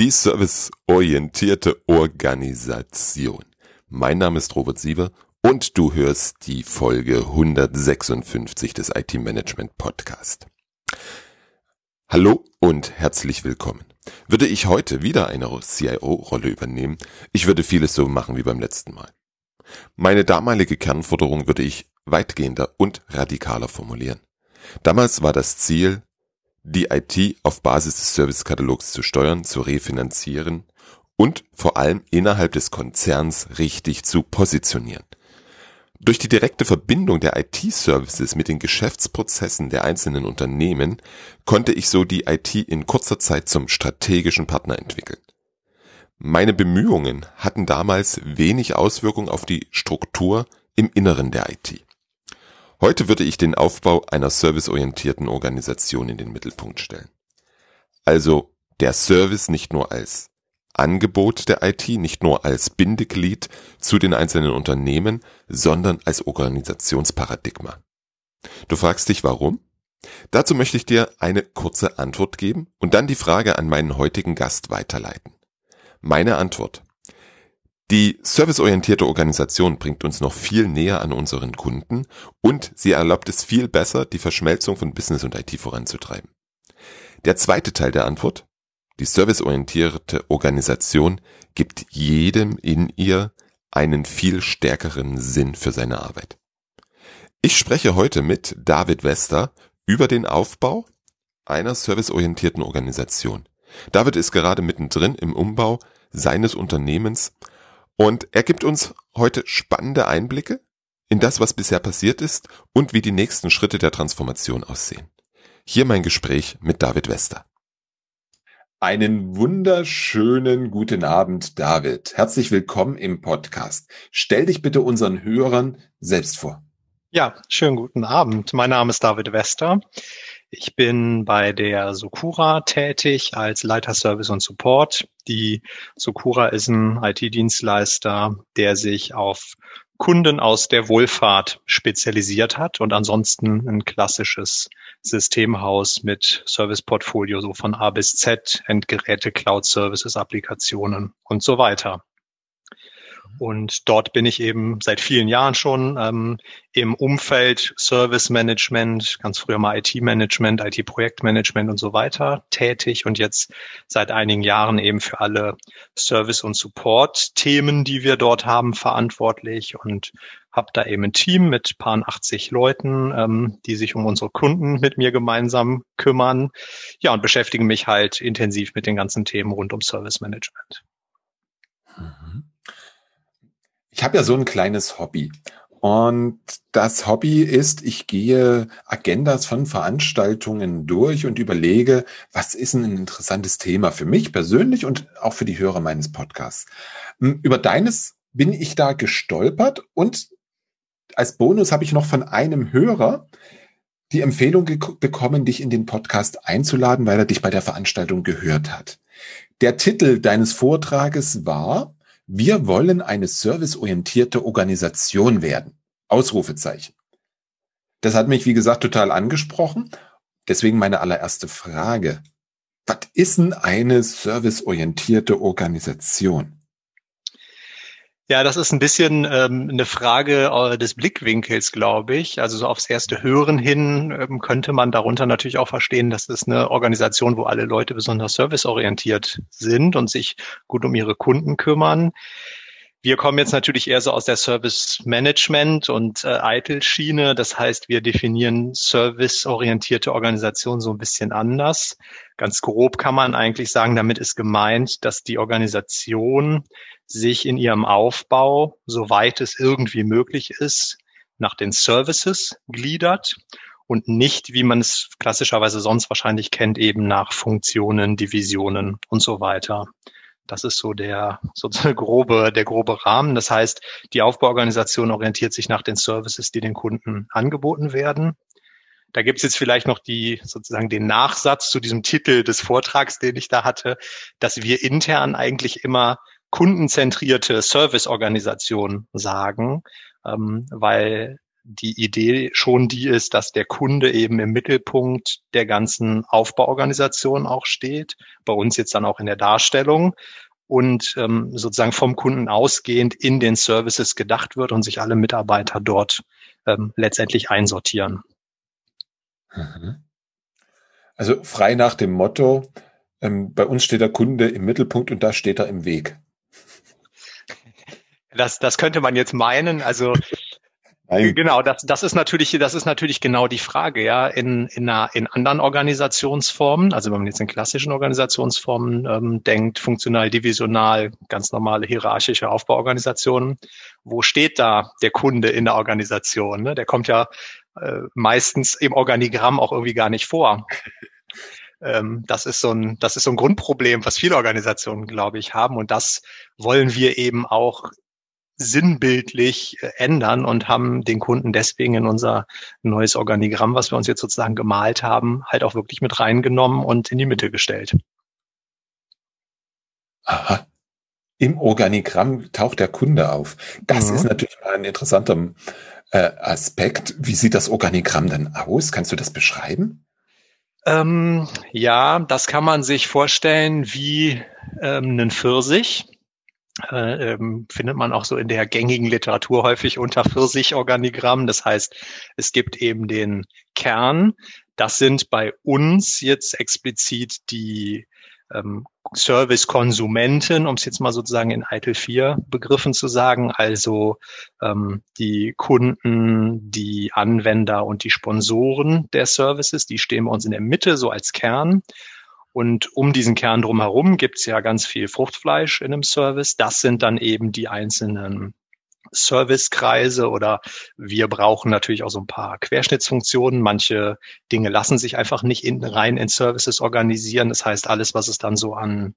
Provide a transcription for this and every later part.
die serviceorientierte Organisation. Mein Name ist Robert Siever und du hörst die Folge 156 des IT Management Podcast. Hallo und herzlich willkommen. Würde ich heute wieder eine CIO-Rolle übernehmen, ich würde vieles so machen wie beim letzten Mal. Meine damalige Kernforderung würde ich weitgehender und radikaler formulieren. Damals war das Ziel, die IT auf Basis des Servicekatalogs zu steuern, zu refinanzieren und vor allem innerhalb des Konzerns richtig zu positionieren. Durch die direkte Verbindung der IT-Services mit den Geschäftsprozessen der einzelnen Unternehmen konnte ich so die IT in kurzer Zeit zum strategischen Partner entwickeln. Meine Bemühungen hatten damals wenig Auswirkung auf die Struktur im Inneren der IT. Heute würde ich den Aufbau einer serviceorientierten Organisation in den Mittelpunkt stellen. Also der Service nicht nur als Angebot der IT, nicht nur als Bindeglied zu den einzelnen Unternehmen, sondern als Organisationsparadigma. Du fragst dich warum? Dazu möchte ich dir eine kurze Antwort geben und dann die Frage an meinen heutigen Gast weiterleiten. Meine Antwort. Die serviceorientierte Organisation bringt uns noch viel näher an unseren Kunden und sie erlaubt es viel besser, die Verschmelzung von Business und IT voranzutreiben. Der zweite Teil der Antwort, die serviceorientierte Organisation gibt jedem in ihr einen viel stärkeren Sinn für seine Arbeit. Ich spreche heute mit David Wester über den Aufbau einer serviceorientierten Organisation. David ist gerade mittendrin im Umbau seines Unternehmens und er gibt uns heute spannende Einblicke in das, was bisher passiert ist und wie die nächsten Schritte der Transformation aussehen. Hier mein Gespräch mit David Wester. Einen wunderschönen guten Abend, David. Herzlich willkommen im Podcast. Stell dich bitte unseren Hörern selbst vor. Ja, schönen guten Abend. Mein Name ist David Wester. Ich bin bei der Sukura tätig als Leiter Service und Support. Die Sukura ist ein IT-Dienstleister, der sich auf Kunden aus der Wohlfahrt spezialisiert hat und ansonsten ein klassisches Systemhaus mit Serviceportfolio so von A bis Z, Endgeräte, Cloud Services, Applikationen und so weiter. Und dort bin ich eben seit vielen Jahren schon ähm, im Umfeld Service Management, ganz früher mal IT-Management, IT-Projektmanagement und so weiter tätig und jetzt seit einigen Jahren eben für alle Service- und Support-Themen, die wir dort haben, verantwortlich und habe da eben ein Team mit paar 80 Leuten, ähm, die sich um unsere Kunden mit mir gemeinsam kümmern. Ja, und beschäftige mich halt intensiv mit den ganzen Themen rund um Service Management. Mhm. Ich habe ja so ein kleines Hobby. Und das Hobby ist, ich gehe Agendas von Veranstaltungen durch und überlege, was ist ein interessantes Thema für mich persönlich und auch für die Hörer meines Podcasts. Hm, über deines bin ich da gestolpert und als Bonus habe ich noch von einem Hörer die Empfehlung bekommen, dich in den Podcast einzuladen, weil er dich bei der Veranstaltung gehört hat. Der Titel deines Vortrages war wir wollen eine serviceorientierte Organisation werden. Ausrufezeichen. Das hat mich, wie gesagt, total angesprochen. Deswegen meine allererste Frage. Was ist denn eine serviceorientierte Organisation? Ja, das ist ein bisschen ähm, eine Frage äh, des Blickwinkels, glaube ich. Also so aufs erste Hören hin ähm, könnte man darunter natürlich auch verstehen, dass es eine Organisation, wo alle Leute besonders serviceorientiert sind und sich gut um ihre Kunden kümmern. Wir kommen jetzt natürlich eher so aus der Service Management und äh, ITIL-Schiene. Das heißt, wir definieren serviceorientierte Organisation so ein bisschen anders. Ganz grob kann man eigentlich sagen, damit ist gemeint, dass die Organisation sich in ihrem Aufbau, soweit es irgendwie möglich ist, nach den Services gliedert und nicht, wie man es klassischerweise sonst wahrscheinlich kennt, eben nach Funktionen, Divisionen und so weiter. Das ist so der sozusagen grobe, der grobe Rahmen. Das heißt, die Aufbauorganisation orientiert sich nach den Services, die den Kunden angeboten werden. Da gibt es jetzt vielleicht noch die sozusagen den Nachsatz zu diesem Titel des Vortrags, den ich da hatte, dass wir intern eigentlich immer kundenzentrierte Serviceorganisation sagen, ähm, weil die Idee schon die ist, dass der Kunde eben im Mittelpunkt der ganzen Aufbauorganisation auch steht. Bei uns jetzt dann auch in der Darstellung und ähm, sozusagen vom Kunden ausgehend in den Services gedacht wird und sich alle Mitarbeiter dort ähm, letztendlich einsortieren. Mhm. Also frei nach dem Motto, ähm, bei uns steht der Kunde im Mittelpunkt und da steht er im Weg. Das, das könnte man jetzt meinen. Also Nein. Genau, das, das ist natürlich, das ist natürlich genau die Frage, ja. In, in, einer, in anderen Organisationsformen, also wenn man jetzt in klassischen Organisationsformen ähm, denkt, funktional, divisional, ganz normale hierarchische Aufbauorganisationen, wo steht da der Kunde in der Organisation? Ne? Der kommt ja äh, meistens im Organigramm auch irgendwie gar nicht vor. Ähm, das ist so ein, das ist so ein Grundproblem, was viele Organisationen, glaube ich, haben. Und das wollen wir eben auch sinnbildlich äh, ändern und haben den Kunden deswegen in unser neues Organigramm, was wir uns jetzt sozusagen gemalt haben, halt auch wirklich mit reingenommen und in die Mitte gestellt. Aha. Im Organigramm taucht der Kunde auf. Das mhm. ist natürlich mal ein interessanter äh, Aspekt. Wie sieht das Organigramm dann aus? Kannst du das beschreiben? Ähm, ja, das kann man sich vorstellen wie ähm, einen Pfirsich äh, ähm, findet man auch so in der gängigen Literatur häufig unter Pfirsich-Organigramm. Das heißt, es gibt eben den Kern. Das sind bei uns jetzt explizit die ähm, Service-Konsumenten, um es jetzt mal sozusagen in Eitel 4 Begriffen zu sagen, also ähm, die Kunden, die Anwender und die Sponsoren der Services, die stehen bei uns in der Mitte so als Kern. Und um diesen Kern drumherum gibt's ja ganz viel Fruchtfleisch in einem Service. Das sind dann eben die einzelnen Servicekreise oder wir brauchen natürlich auch so ein paar Querschnittsfunktionen. Manche Dinge lassen sich einfach nicht in, rein in Services organisieren. Das heißt, alles, was es dann so an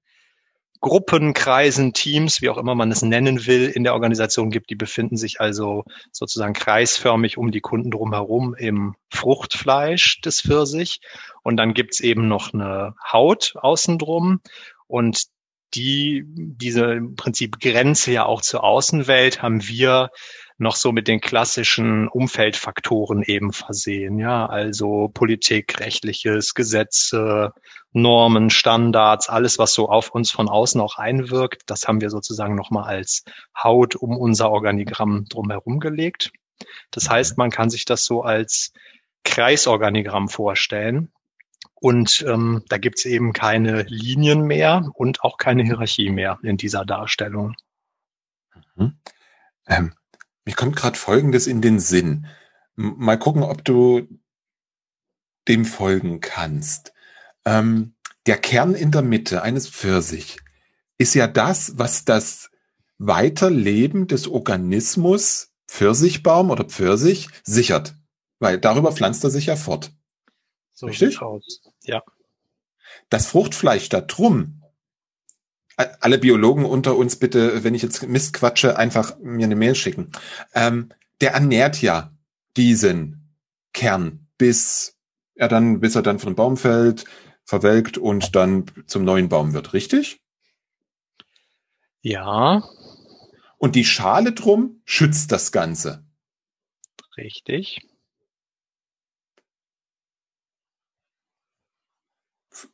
Gruppen, Kreisen, Teams, wie auch immer man es nennen will, in der Organisation gibt. Die befinden sich also sozusagen kreisförmig um die Kunden drumherum im Fruchtfleisch des Pfirsich. Und dann gibt's eben noch eine Haut außen drum. Und die, diese im Prinzip Grenze ja auch zur Außenwelt haben wir noch so mit den klassischen Umfeldfaktoren eben versehen. Ja, also Politik, rechtliches, Gesetze, Normen, Standards, alles, was so auf uns von außen auch einwirkt, das haben wir sozusagen nochmal als Haut um unser Organigramm drumherum gelegt. Das heißt, man kann sich das so als Kreisorganigramm vorstellen. Und ähm, da gibt's eben keine Linien mehr und auch keine Hierarchie mehr in dieser Darstellung. Mhm. Ähm, mir kommt gerade Folgendes in den Sinn. Mal gucken, ob du dem folgen kannst. Ähm, der Kern in der Mitte eines Pfirsich ist ja das, was das Weiterleben des Organismus Pfirsichbaum oder Pfirsich sichert. Weil darüber pflanzt er sich ja fort. So Richtig? Aus. Ja. Das Fruchtfleisch da drum alle Biologen unter uns bitte, wenn ich jetzt Mist quatsche, einfach mir eine Mail schicken. Ähm, der ernährt ja diesen Kern, bis er dann, bis er dann von dem Baum fällt, verwelkt und dann zum neuen Baum wird, richtig? Ja. Und die Schale drum schützt das Ganze. Richtig.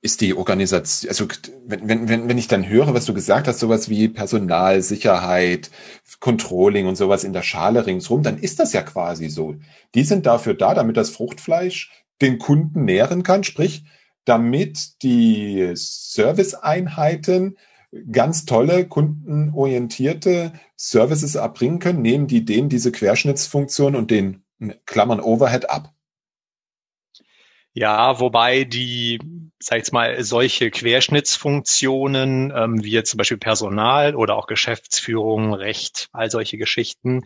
Ist die Organisation, also wenn, wenn, wenn ich dann höre, was du gesagt hast, sowas wie Personal, Sicherheit, Controlling und sowas in der Schale ringsrum, dann ist das ja quasi so. Die sind dafür da, damit das Fruchtfleisch den Kunden nähren kann, sprich, damit die Serviceeinheiten ganz tolle, kundenorientierte Services erbringen können, nehmen die denen diese Querschnittsfunktion und den Klammern Overhead ab. Ja, wobei die, sag ich jetzt mal, solche Querschnittsfunktionen, ähm, wie jetzt zum Beispiel Personal oder auch Geschäftsführung, Recht, all solche Geschichten,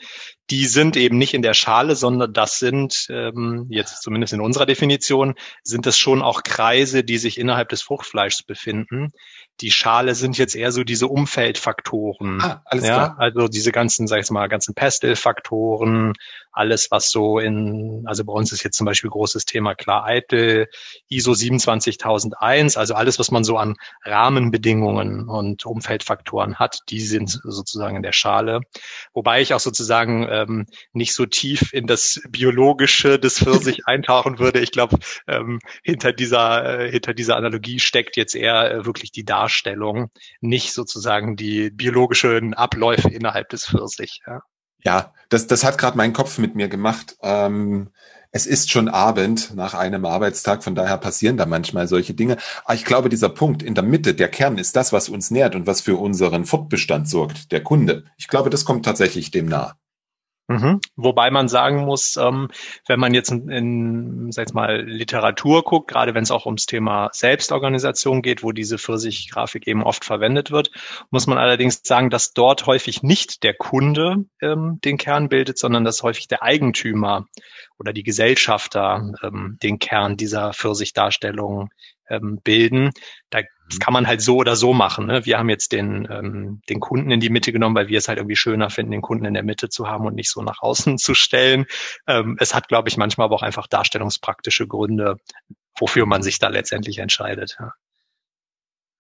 die sind eben nicht in der Schale, sondern das sind, ähm, jetzt zumindest in unserer Definition, sind es schon auch Kreise, die sich innerhalb des Fruchtfleischs befinden. Die Schale sind jetzt eher so diese Umfeldfaktoren. Ah, alles ja? klar. Also diese ganzen, sag ich mal, ganzen Pestelfaktoren, alles, was so in, also bei uns ist jetzt zum Beispiel großes Thema klar Eitel, ISO 27001, also alles, was man so an Rahmenbedingungen und Umfeldfaktoren hat, die sind sozusagen in der Schale. Wobei ich auch sozusagen ähm, nicht so tief in das Biologische des Pfirsich eintauchen würde. Ich glaube, ähm, hinter dieser, äh, hinter dieser Analogie steckt jetzt eher äh, wirklich die Darstellung, nicht sozusagen die biologischen Abläufe innerhalb des Pfirsich. Ja. Ja, das, das hat gerade mein Kopf mit mir gemacht. Ähm, es ist schon Abend nach einem Arbeitstag, von daher passieren da manchmal solche Dinge. Aber ich glaube, dieser Punkt in der Mitte, der Kern, ist das, was uns nährt und was für unseren Fortbestand sorgt, der Kunde. Ich glaube, das kommt tatsächlich dem nah. Mhm. Wobei man sagen muss, ähm, wenn man jetzt in, in sag ich mal, Literatur guckt, gerade wenn es auch ums Thema Selbstorganisation geht, wo diese Pfirsich-Grafik eben oft verwendet wird, muss man allerdings sagen, dass dort häufig nicht der Kunde ähm, den Kern bildet, sondern dass häufig der Eigentümer oder die Gesellschafter ähm, den Kern dieser Pfirsich-Darstellung ähm, bilden. Da das kann man halt so oder so machen. Ne? Wir haben jetzt den, ähm, den Kunden in die Mitte genommen, weil wir es halt irgendwie schöner finden, den Kunden in der Mitte zu haben und nicht so nach außen zu stellen. Ähm, es hat, glaube ich, manchmal aber auch einfach darstellungspraktische Gründe, wofür man sich da letztendlich entscheidet. Ja.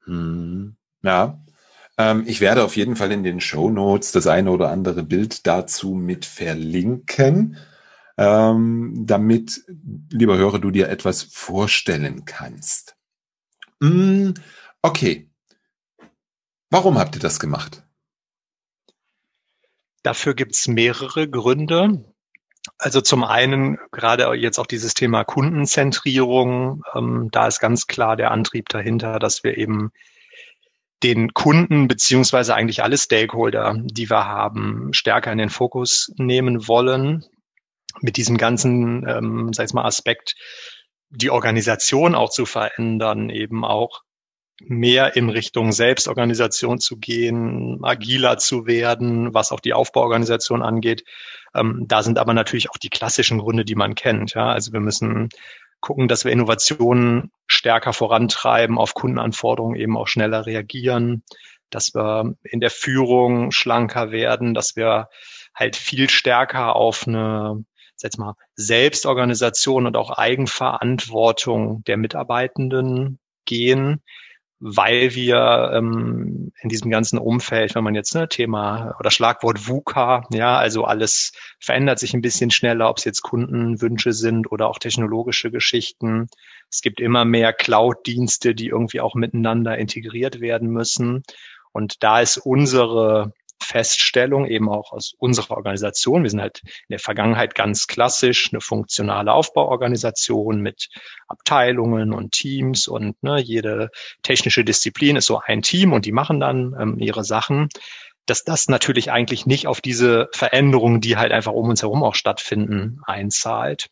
Hm. ja. Ähm, ich werde auf jeden Fall in den Show Notes das eine oder andere Bild dazu mit verlinken, ähm, damit, lieber Hörer, du dir etwas vorstellen kannst. Hm, okay. Warum habt ihr das gemacht? Dafür gibt's mehrere Gründe. Also zum einen gerade jetzt auch dieses Thema Kundenzentrierung. Ähm, da ist ganz klar der Antrieb dahinter, dass wir eben den Kunden beziehungsweise eigentlich alle Stakeholder, die wir haben, stärker in den Fokus nehmen wollen. Mit diesem ganzen, ähm, sag ich mal, Aspekt die Organisation auch zu verändern, eben auch mehr in Richtung Selbstorganisation zu gehen, agiler zu werden, was auch die Aufbauorganisation angeht. Ähm, da sind aber natürlich auch die klassischen Gründe, die man kennt. Ja? Also wir müssen gucken, dass wir Innovationen stärker vorantreiben, auf Kundenanforderungen eben auch schneller reagieren, dass wir in der Führung schlanker werden, dass wir halt viel stärker auf eine sag mal, Selbstorganisation und auch Eigenverantwortung der Mitarbeitenden gehen, weil wir ähm, in diesem ganzen Umfeld, wenn man jetzt ne, Thema oder Schlagwort VUCA, ja, also alles verändert sich ein bisschen schneller, ob es jetzt Kundenwünsche sind oder auch technologische Geschichten. Es gibt immer mehr Cloud-Dienste, die irgendwie auch miteinander integriert werden müssen. Und da ist unsere Feststellung eben auch aus unserer Organisation. Wir sind halt in der Vergangenheit ganz klassisch eine funktionale Aufbauorganisation mit Abteilungen und Teams und ne, jede technische Disziplin ist so ein Team und die machen dann ähm, ihre Sachen dass das natürlich eigentlich nicht auf diese Veränderungen, die halt einfach um uns herum auch stattfinden, einzahlt.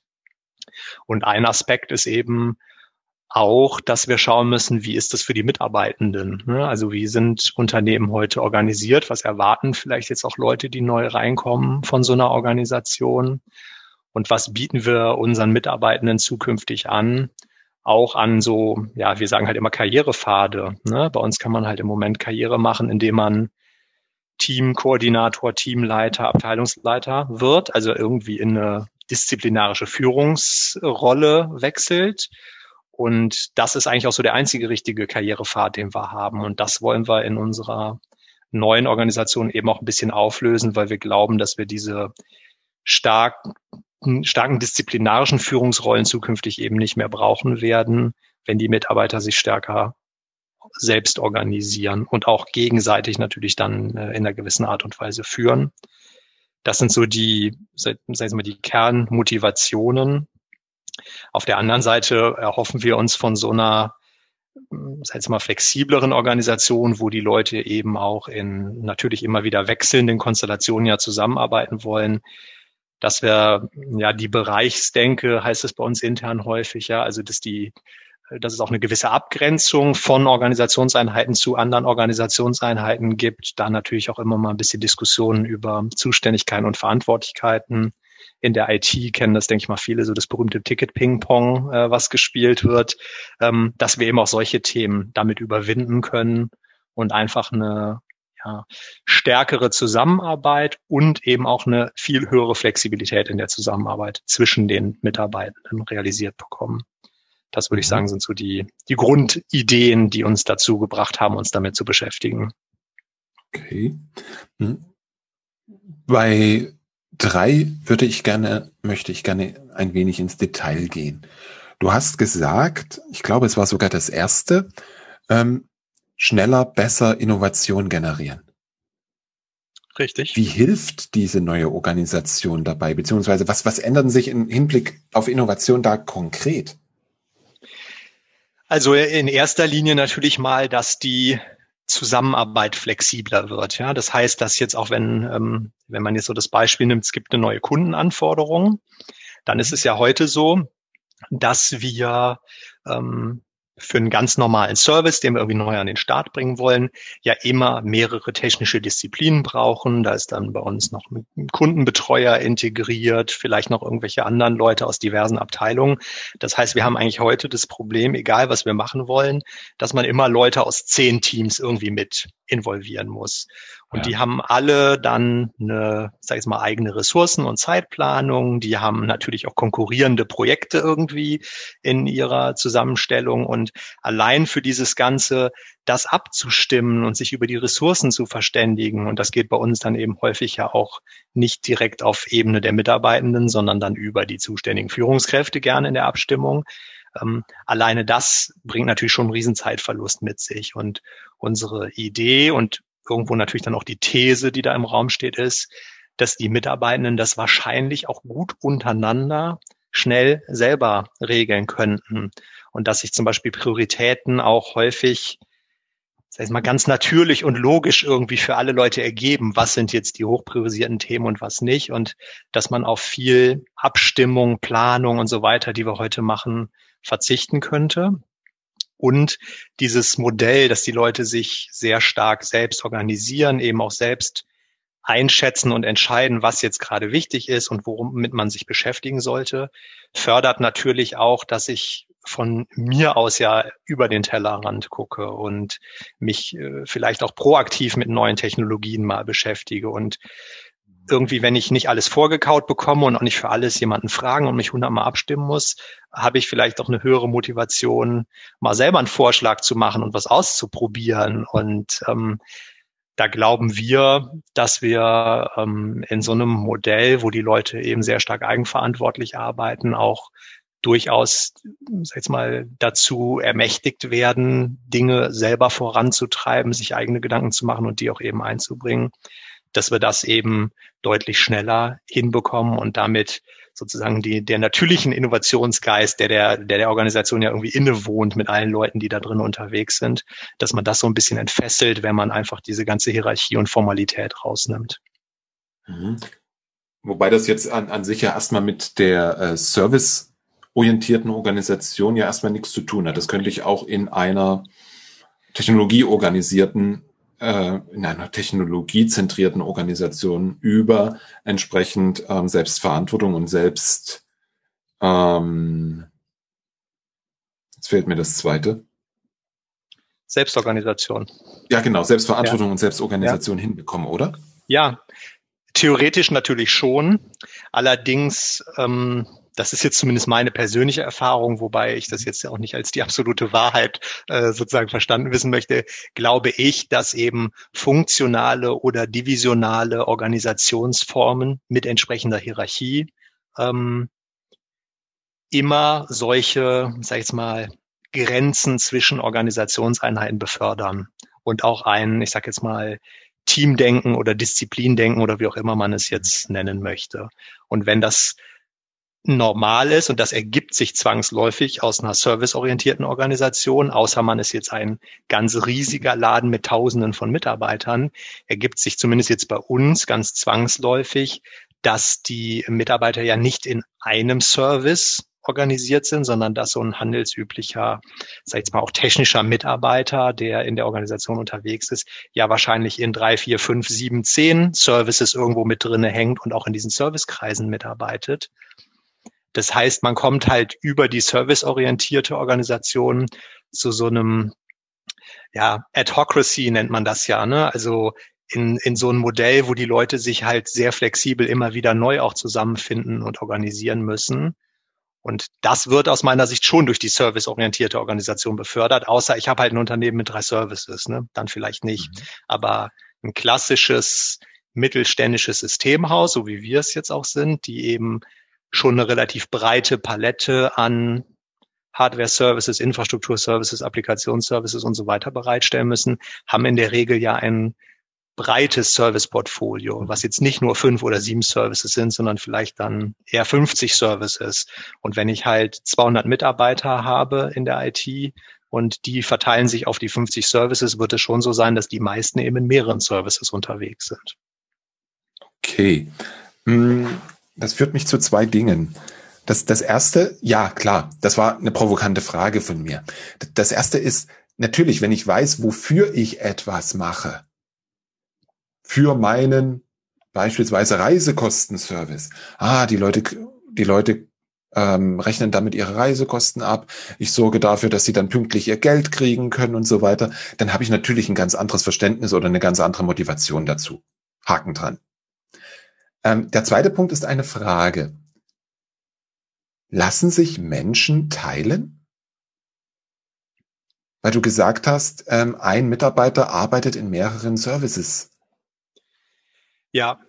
Und ein Aspekt ist eben, auch, dass wir schauen müssen, wie ist das für die Mitarbeitenden? Ne? Also wie sind Unternehmen heute organisiert? Was erwarten vielleicht jetzt auch Leute, die neu reinkommen von so einer Organisation? Und was bieten wir unseren Mitarbeitenden zukünftig an? Auch an so, ja, wir sagen halt immer Karrierepfade. Ne? Bei uns kann man halt im Moment Karriere machen, indem man Teamkoordinator, Teamleiter, Abteilungsleiter wird, also irgendwie in eine disziplinarische Führungsrolle wechselt und das ist eigentlich auch so der einzige richtige Karrierepfad, den wir haben. Und das wollen wir in unserer neuen Organisation eben auch ein bisschen auflösen, weil wir glauben, dass wir diese starken, starken disziplinarischen Führungsrollen zukünftig eben nicht mehr brauchen werden, wenn die Mitarbeiter sich stärker selbst organisieren und auch gegenseitig natürlich dann äh, in einer gewissen Art und Weise führen. Das sind so die, sagen wir mal, die Kernmotivationen, auf der anderen Seite erhoffen wir uns von so einer sag mal, flexibleren Organisation, wo die Leute eben auch in natürlich immer wieder wechselnden Konstellationen ja zusammenarbeiten wollen, dass wir ja die Bereichsdenke heißt es bei uns intern häufig, ja, also dass die dass es auch eine gewisse Abgrenzung von Organisationseinheiten zu anderen Organisationseinheiten gibt, da natürlich auch immer mal ein bisschen Diskussionen über Zuständigkeiten und Verantwortlichkeiten in der IT kennen das, denke ich mal, viele, so das berühmte Ticket-Ping-Pong, äh, was gespielt wird, ähm, dass wir eben auch solche Themen damit überwinden können und einfach eine, ja, stärkere Zusammenarbeit und eben auch eine viel höhere Flexibilität in der Zusammenarbeit zwischen den Mitarbeitenden realisiert bekommen. Das würde ich mhm. sagen, sind so die, die Grundideen, die uns dazu gebracht haben, uns damit zu beschäftigen. Okay. Hm. Bei drei würde ich gerne, möchte ich gerne ein wenig ins Detail gehen. Du hast gesagt, ich glaube, es war sogar das erste, ähm, schneller, besser Innovation generieren. Richtig. Wie hilft diese neue Organisation dabei? Beziehungsweise was, was ändern sich im Hinblick auf Innovation da konkret? Also in erster Linie natürlich mal, dass die Zusammenarbeit flexibler wird. Ja, das heißt, dass jetzt auch wenn, ähm, wenn man jetzt so das Beispiel nimmt, es gibt eine neue Kundenanforderung, dann ist es ja heute so, dass wir ähm, für einen ganz normalen Service, den wir irgendwie neu an den Start bringen wollen, ja immer mehrere technische Disziplinen brauchen. Da ist dann bei uns noch ein Kundenbetreuer integriert, vielleicht noch irgendwelche anderen Leute aus diversen Abteilungen. Das heißt, wir haben eigentlich heute das Problem, egal was wir machen wollen, dass man immer Leute aus zehn Teams irgendwie mit involvieren muss. Und ja. die haben alle dann eine, sag ich mal, eigene Ressourcen und Zeitplanung. Die haben natürlich auch konkurrierende Projekte irgendwie in ihrer Zusammenstellung. Und allein für dieses Ganze, das abzustimmen und sich über die Ressourcen zu verständigen. Und das geht bei uns dann eben häufig ja auch nicht direkt auf Ebene der Mitarbeitenden, sondern dann über die zuständigen Führungskräfte gerne in der Abstimmung. Ähm, alleine das bringt natürlich schon einen Riesenzeitverlust mit sich. Und unsere Idee und irgendwo natürlich dann auch die These, die da im Raum steht, ist, dass die Mitarbeitenden das wahrscheinlich auch gut untereinander schnell selber regeln könnten. Und dass sich zum Beispiel Prioritäten auch häufig sag ich mal, ganz natürlich und logisch irgendwie für alle Leute ergeben, was sind jetzt die hochpriorisierten Themen und was nicht? Und dass man auf viel Abstimmung, Planung und so weiter, die wir heute machen, verzichten könnte. Und dieses Modell, dass die Leute sich sehr stark selbst organisieren, eben auch selbst einschätzen und entscheiden, was jetzt gerade wichtig ist und womit man sich beschäftigen sollte, fördert natürlich auch, dass ich von mir aus ja über den Tellerrand gucke und mich äh, vielleicht auch proaktiv mit neuen Technologien mal beschäftige. Und irgendwie, wenn ich nicht alles vorgekaut bekomme und auch nicht für alles jemanden fragen und mich hundertmal abstimmen muss, habe ich vielleicht auch eine höhere Motivation, mal selber einen Vorschlag zu machen und was auszuprobieren. Und ähm, da glauben wir, dass wir ähm, in so einem Modell, wo die Leute eben sehr stark eigenverantwortlich arbeiten, auch durchaus, sag jetzt mal, dazu ermächtigt werden, Dinge selber voranzutreiben, sich eigene Gedanken zu machen und die auch eben einzubringen dass wir das eben deutlich schneller hinbekommen und damit sozusagen die, der natürlichen Innovationsgeist, der der, der der Organisation ja irgendwie innewohnt mit allen Leuten, die da drin unterwegs sind, dass man das so ein bisschen entfesselt, wenn man einfach diese ganze Hierarchie und Formalität rausnimmt. Mhm. Wobei das jetzt an, an sich ja erstmal mit der äh, serviceorientierten Organisation ja erstmal nichts zu tun hat. Das könnte ich auch in einer technologieorganisierten äh, in einer technologiezentrierten Organisation über entsprechend ähm, Selbstverantwortung und Selbst, ähm, jetzt fehlt mir das zweite. Selbstorganisation. Ja, genau, Selbstverantwortung ja. und Selbstorganisation ja. hinbekommen, oder? Ja, theoretisch natürlich schon. Allerdings ähm, das ist jetzt zumindest meine persönliche Erfahrung, wobei ich das jetzt auch nicht als die absolute Wahrheit äh, sozusagen verstanden wissen möchte, glaube ich, dass eben funktionale oder divisionale Organisationsformen mit entsprechender Hierarchie ähm, immer solche, sag ich jetzt mal, Grenzen zwischen Organisationseinheiten befördern und auch ein, ich sag jetzt mal, Teamdenken oder Disziplindenken oder wie auch immer man es jetzt nennen möchte. Und wenn das normal ist und das ergibt sich zwangsläufig aus einer serviceorientierten Organisation, außer man ist jetzt ein ganz riesiger Laden mit Tausenden von Mitarbeitern, ergibt sich zumindest jetzt bei uns ganz zwangsläufig, dass die Mitarbeiter ja nicht in einem Service organisiert sind, sondern dass so ein handelsüblicher, sag ich jetzt mal auch technischer Mitarbeiter, der in der Organisation unterwegs ist, ja wahrscheinlich in drei, vier, fünf, sieben, zehn Services irgendwo mit drinne hängt und auch in diesen Servicekreisen mitarbeitet. Das heißt, man kommt halt über die serviceorientierte Organisation zu so einem ja, Adhocracy nennt man das ja, ne? Also in, in so ein Modell, wo die Leute sich halt sehr flexibel immer wieder neu auch zusammenfinden und organisieren müssen. Und das wird aus meiner Sicht schon durch die serviceorientierte Organisation befördert, außer ich habe halt ein Unternehmen mit drei Services, ne? dann vielleicht nicht. Mhm. Aber ein klassisches mittelständisches Systemhaus, so wie wir es jetzt auch sind, die eben schon eine relativ breite Palette an Hardware-Services, Infrastruktur-Services, Applikationsservices und so weiter bereitstellen müssen, haben in der Regel ja ein breites Service-Portfolio, was jetzt nicht nur fünf oder sieben Services sind, sondern vielleicht dann eher 50 Services. Und wenn ich halt 200 Mitarbeiter habe in der IT und die verteilen sich auf die 50 Services, wird es schon so sein, dass die meisten eben in mehreren Services unterwegs sind. Okay. Hm, das führt mich zu zwei Dingen. Das, das erste, ja, klar, das war eine provokante Frage von mir. Das erste ist, natürlich, wenn ich weiß, wofür ich etwas mache, für meinen beispielsweise Reisekostenservice. Ah, die Leute, die Leute ähm, rechnen damit ihre Reisekosten ab. Ich sorge dafür, dass sie dann pünktlich ihr Geld kriegen können und so weiter. Dann habe ich natürlich ein ganz anderes Verständnis oder eine ganz andere Motivation dazu. Haken dran. Ähm, der zweite Punkt ist eine Frage. Lassen sich Menschen teilen? Weil du gesagt hast, ähm, ein Mitarbeiter arbeitet in mehreren Services. Ja,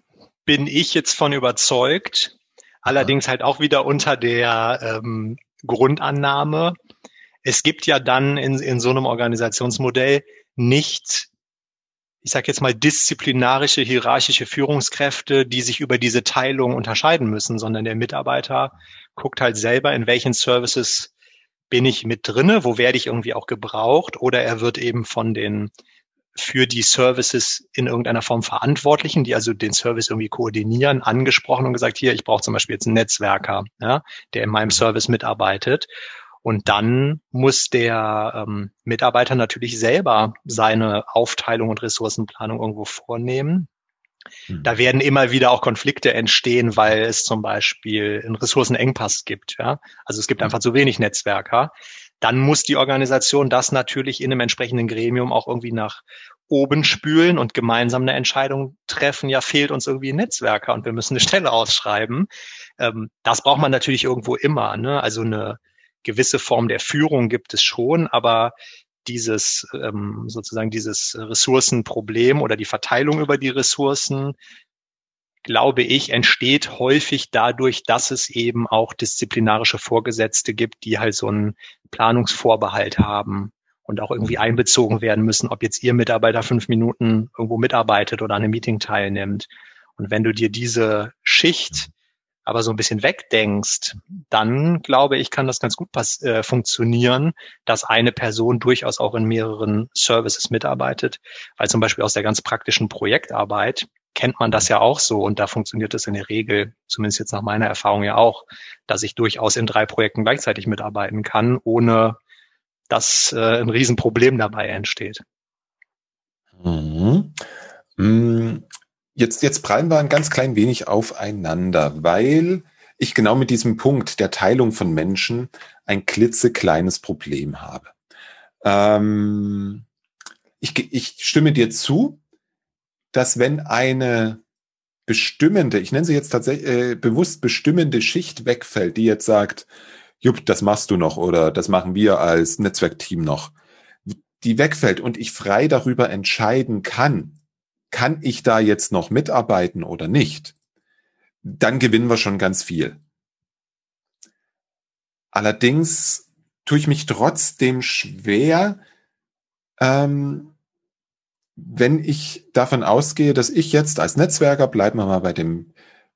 bin ich jetzt von überzeugt. Allerdings halt auch wieder unter der ähm, Grundannahme. Es gibt ja dann in, in so einem Organisationsmodell nicht, ich sage jetzt mal, disziplinarische, hierarchische Führungskräfte, die sich über diese Teilung unterscheiden müssen, sondern der Mitarbeiter guckt halt selber, in welchen Services bin ich mit drinne, wo werde ich irgendwie auch gebraucht, oder er wird eben von den für die Services in irgendeiner Form Verantwortlichen, die also den Service irgendwie koordinieren, angesprochen und gesagt, hier, ich brauche zum Beispiel jetzt einen Netzwerker, ja, der in meinem Service mitarbeitet. Und dann muss der ähm, Mitarbeiter natürlich selber seine Aufteilung und Ressourcenplanung irgendwo vornehmen. Hm. Da werden immer wieder auch Konflikte entstehen, weil es zum Beispiel einen Ressourcenengpass gibt. Ja? Also es gibt hm. einfach zu wenig Netzwerker dann muss die Organisation das natürlich in einem entsprechenden Gremium auch irgendwie nach oben spülen und gemeinsam eine Entscheidung treffen, ja, fehlt uns irgendwie ein Netzwerker und wir müssen eine Stelle ausschreiben. Ähm, das braucht man natürlich irgendwo immer. Ne? Also eine gewisse Form der Führung gibt es schon, aber dieses ähm, sozusagen dieses Ressourcenproblem oder die Verteilung über die Ressourcen glaube ich, entsteht häufig dadurch, dass es eben auch disziplinarische Vorgesetzte gibt, die halt so einen Planungsvorbehalt haben und auch irgendwie einbezogen werden müssen, ob jetzt ihr Mitarbeiter fünf Minuten irgendwo mitarbeitet oder an einem Meeting teilnimmt. Und wenn du dir diese Schicht aber so ein bisschen wegdenkst, dann glaube ich, kann das ganz gut äh, funktionieren, dass eine Person durchaus auch in mehreren Services mitarbeitet, weil zum Beispiel aus der ganz praktischen Projektarbeit kennt man das ja auch so und da funktioniert es in der Regel, zumindest jetzt nach meiner Erfahrung ja auch, dass ich durchaus in drei Projekten gleichzeitig mitarbeiten kann, ohne dass äh, ein Riesenproblem dabei entsteht. Mhm. Jetzt, jetzt prallen wir ein ganz klein wenig aufeinander, weil ich genau mit diesem Punkt der Teilung von Menschen ein klitzekleines Problem habe. Ähm, ich, ich stimme dir zu, dass wenn eine bestimmende, ich nenne sie jetzt tatsächlich äh, bewusst bestimmende Schicht wegfällt, die jetzt sagt, Jupp, das machst du noch oder das machen wir als Netzwerkteam noch, die wegfällt und ich frei darüber entscheiden kann, kann ich da jetzt noch mitarbeiten oder nicht, dann gewinnen wir schon ganz viel. Allerdings tue ich mich trotzdem schwer, ähm, wenn ich davon ausgehe, dass ich jetzt als Netzwerker, bleiben wir mal bei dem,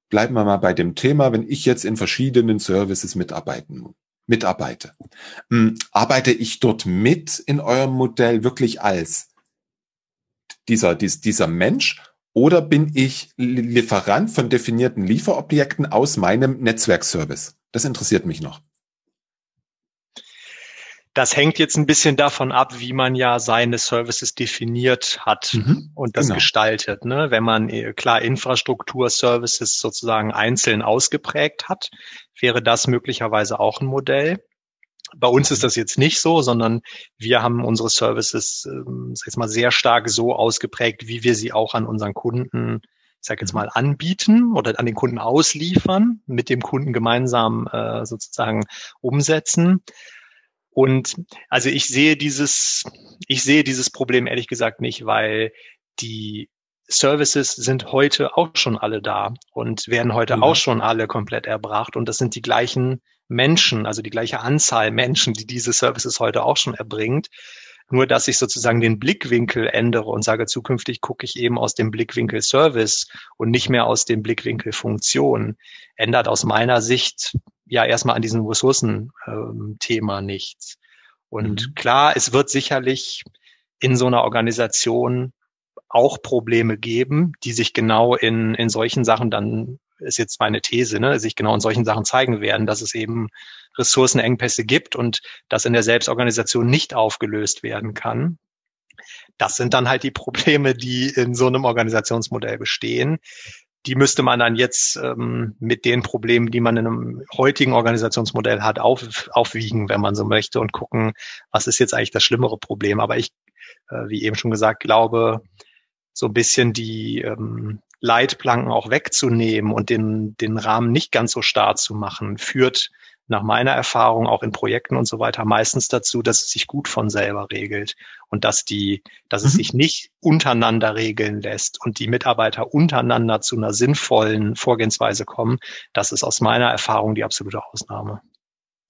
bleiben wir mal bei dem Thema, wenn ich jetzt in verschiedenen Services mitarbeiten, mitarbeite, hm, arbeite ich dort mit in eurem Modell wirklich als dieser, dieser Mensch oder bin ich Lieferant von definierten Lieferobjekten aus meinem Netzwerkservice? Das interessiert mich noch. Das hängt jetzt ein bisschen davon ab, wie man ja seine Services definiert hat mhm, und das genau. gestaltet. Ne? Wenn man äh, klar Infrastruktur-Services sozusagen einzeln ausgeprägt hat, wäre das möglicherweise auch ein Modell. Bei uns ist das jetzt nicht so, sondern wir haben unsere Services ähm, jetzt mal sehr stark so ausgeprägt, wie wir sie auch an unseren Kunden, ich sage jetzt mal, anbieten oder an den Kunden ausliefern, mit dem Kunden gemeinsam äh, sozusagen umsetzen. Und also ich sehe dieses, ich sehe dieses Problem ehrlich gesagt nicht, weil die Services sind heute auch schon alle da und werden heute mhm. auch schon alle komplett erbracht. Und das sind die gleichen Menschen, also die gleiche Anzahl Menschen, die diese Services heute auch schon erbringt. Nur, dass ich sozusagen den Blickwinkel ändere und sage, zukünftig gucke ich eben aus dem Blickwinkel Service und nicht mehr aus dem Blickwinkel Funktion, ändert aus meiner Sicht ja erstmal an diesem Ressourcen-Thema ähm, nichts. Und mhm. klar, es wird sicherlich in so einer Organisation auch Probleme geben, die sich genau in, in solchen Sachen dann, ist jetzt meine These, ne, sich genau in solchen Sachen zeigen werden, dass es eben Ressourcenengpässe gibt und das in der Selbstorganisation nicht aufgelöst werden kann. Das sind dann halt die Probleme, die in so einem Organisationsmodell bestehen. Die müsste man dann jetzt ähm, mit den Problemen, die man in einem heutigen Organisationsmodell hat, auf, aufwiegen, wenn man so möchte, und gucken, was ist jetzt eigentlich das schlimmere Problem. Aber ich, äh, wie eben schon gesagt, glaube, so ein bisschen die ähm, Leitplanken auch wegzunehmen und den, den Rahmen nicht ganz so starr zu machen, führt nach meiner Erfahrung auch in Projekten und so weiter meistens dazu, dass es sich gut von selber regelt und dass die, dass mhm. es sich nicht untereinander regeln lässt und die Mitarbeiter untereinander zu einer sinnvollen Vorgehensweise kommen. Das ist aus meiner Erfahrung die absolute Ausnahme.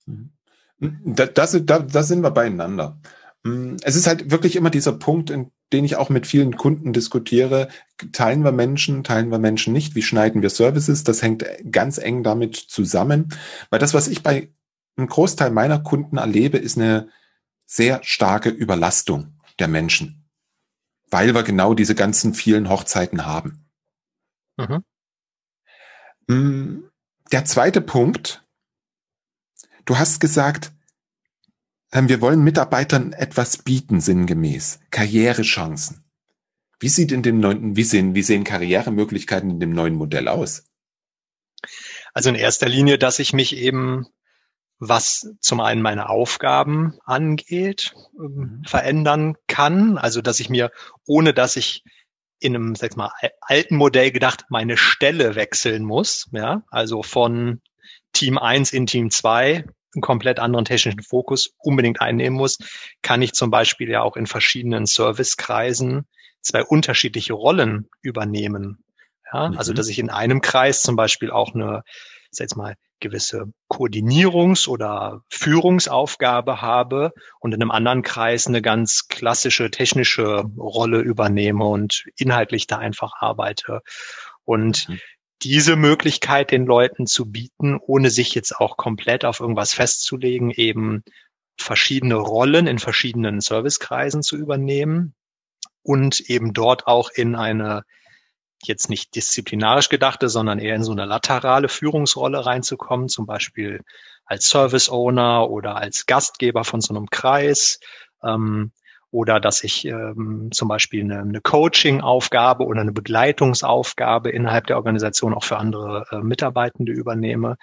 Mhm. Da, das, da, da sind wir beieinander. Mm, es ist halt wirklich immer dieser Punkt, in den ich auch mit vielen Kunden diskutiere. Teilen wir Menschen, teilen wir Menschen nicht? Wie schneiden wir Services? Das hängt ganz eng damit zusammen. Weil das, was ich bei einem Großteil meiner Kunden erlebe, ist eine sehr starke Überlastung der Menschen. Weil wir genau diese ganzen vielen Hochzeiten haben. Mhm. Mm, der zweite Punkt. Du hast gesagt, wir wollen Mitarbeitern etwas bieten, sinngemäß. Karrierechancen. Wie sieht in dem neuen, wie sehen, wie sehen Karrieremöglichkeiten in dem neuen Modell aus? Also in erster Linie, dass ich mich eben, was zum einen meine Aufgaben angeht, ähm, mhm. verändern kann. Also, dass ich mir, ohne dass ich in einem, sag mal, alten Modell gedacht, meine Stelle wechseln muss, ja, also von Team 1 in Team 2 einen komplett anderen technischen Fokus unbedingt einnehmen muss, kann ich zum Beispiel ja auch in verschiedenen Servicekreisen zwei unterschiedliche Rollen übernehmen. Ja, mhm. also dass ich in einem Kreis zum Beispiel auch eine, sag jetzt mal, gewisse Koordinierungs- oder Führungsaufgabe habe und in einem anderen Kreis eine ganz klassische technische Rolle übernehme und inhaltlich da einfach arbeite. Und mhm diese Möglichkeit den Leuten zu bieten, ohne sich jetzt auch komplett auf irgendwas festzulegen, eben verschiedene Rollen in verschiedenen Servicekreisen zu übernehmen und eben dort auch in eine jetzt nicht disziplinarisch gedachte, sondern eher in so eine laterale Führungsrolle reinzukommen, zum Beispiel als Service Owner oder als Gastgeber von so einem Kreis. Ähm, oder dass ich ähm, zum Beispiel eine, eine Coaching-Aufgabe oder eine Begleitungsaufgabe innerhalb der Organisation auch für andere äh, Mitarbeitende übernehme.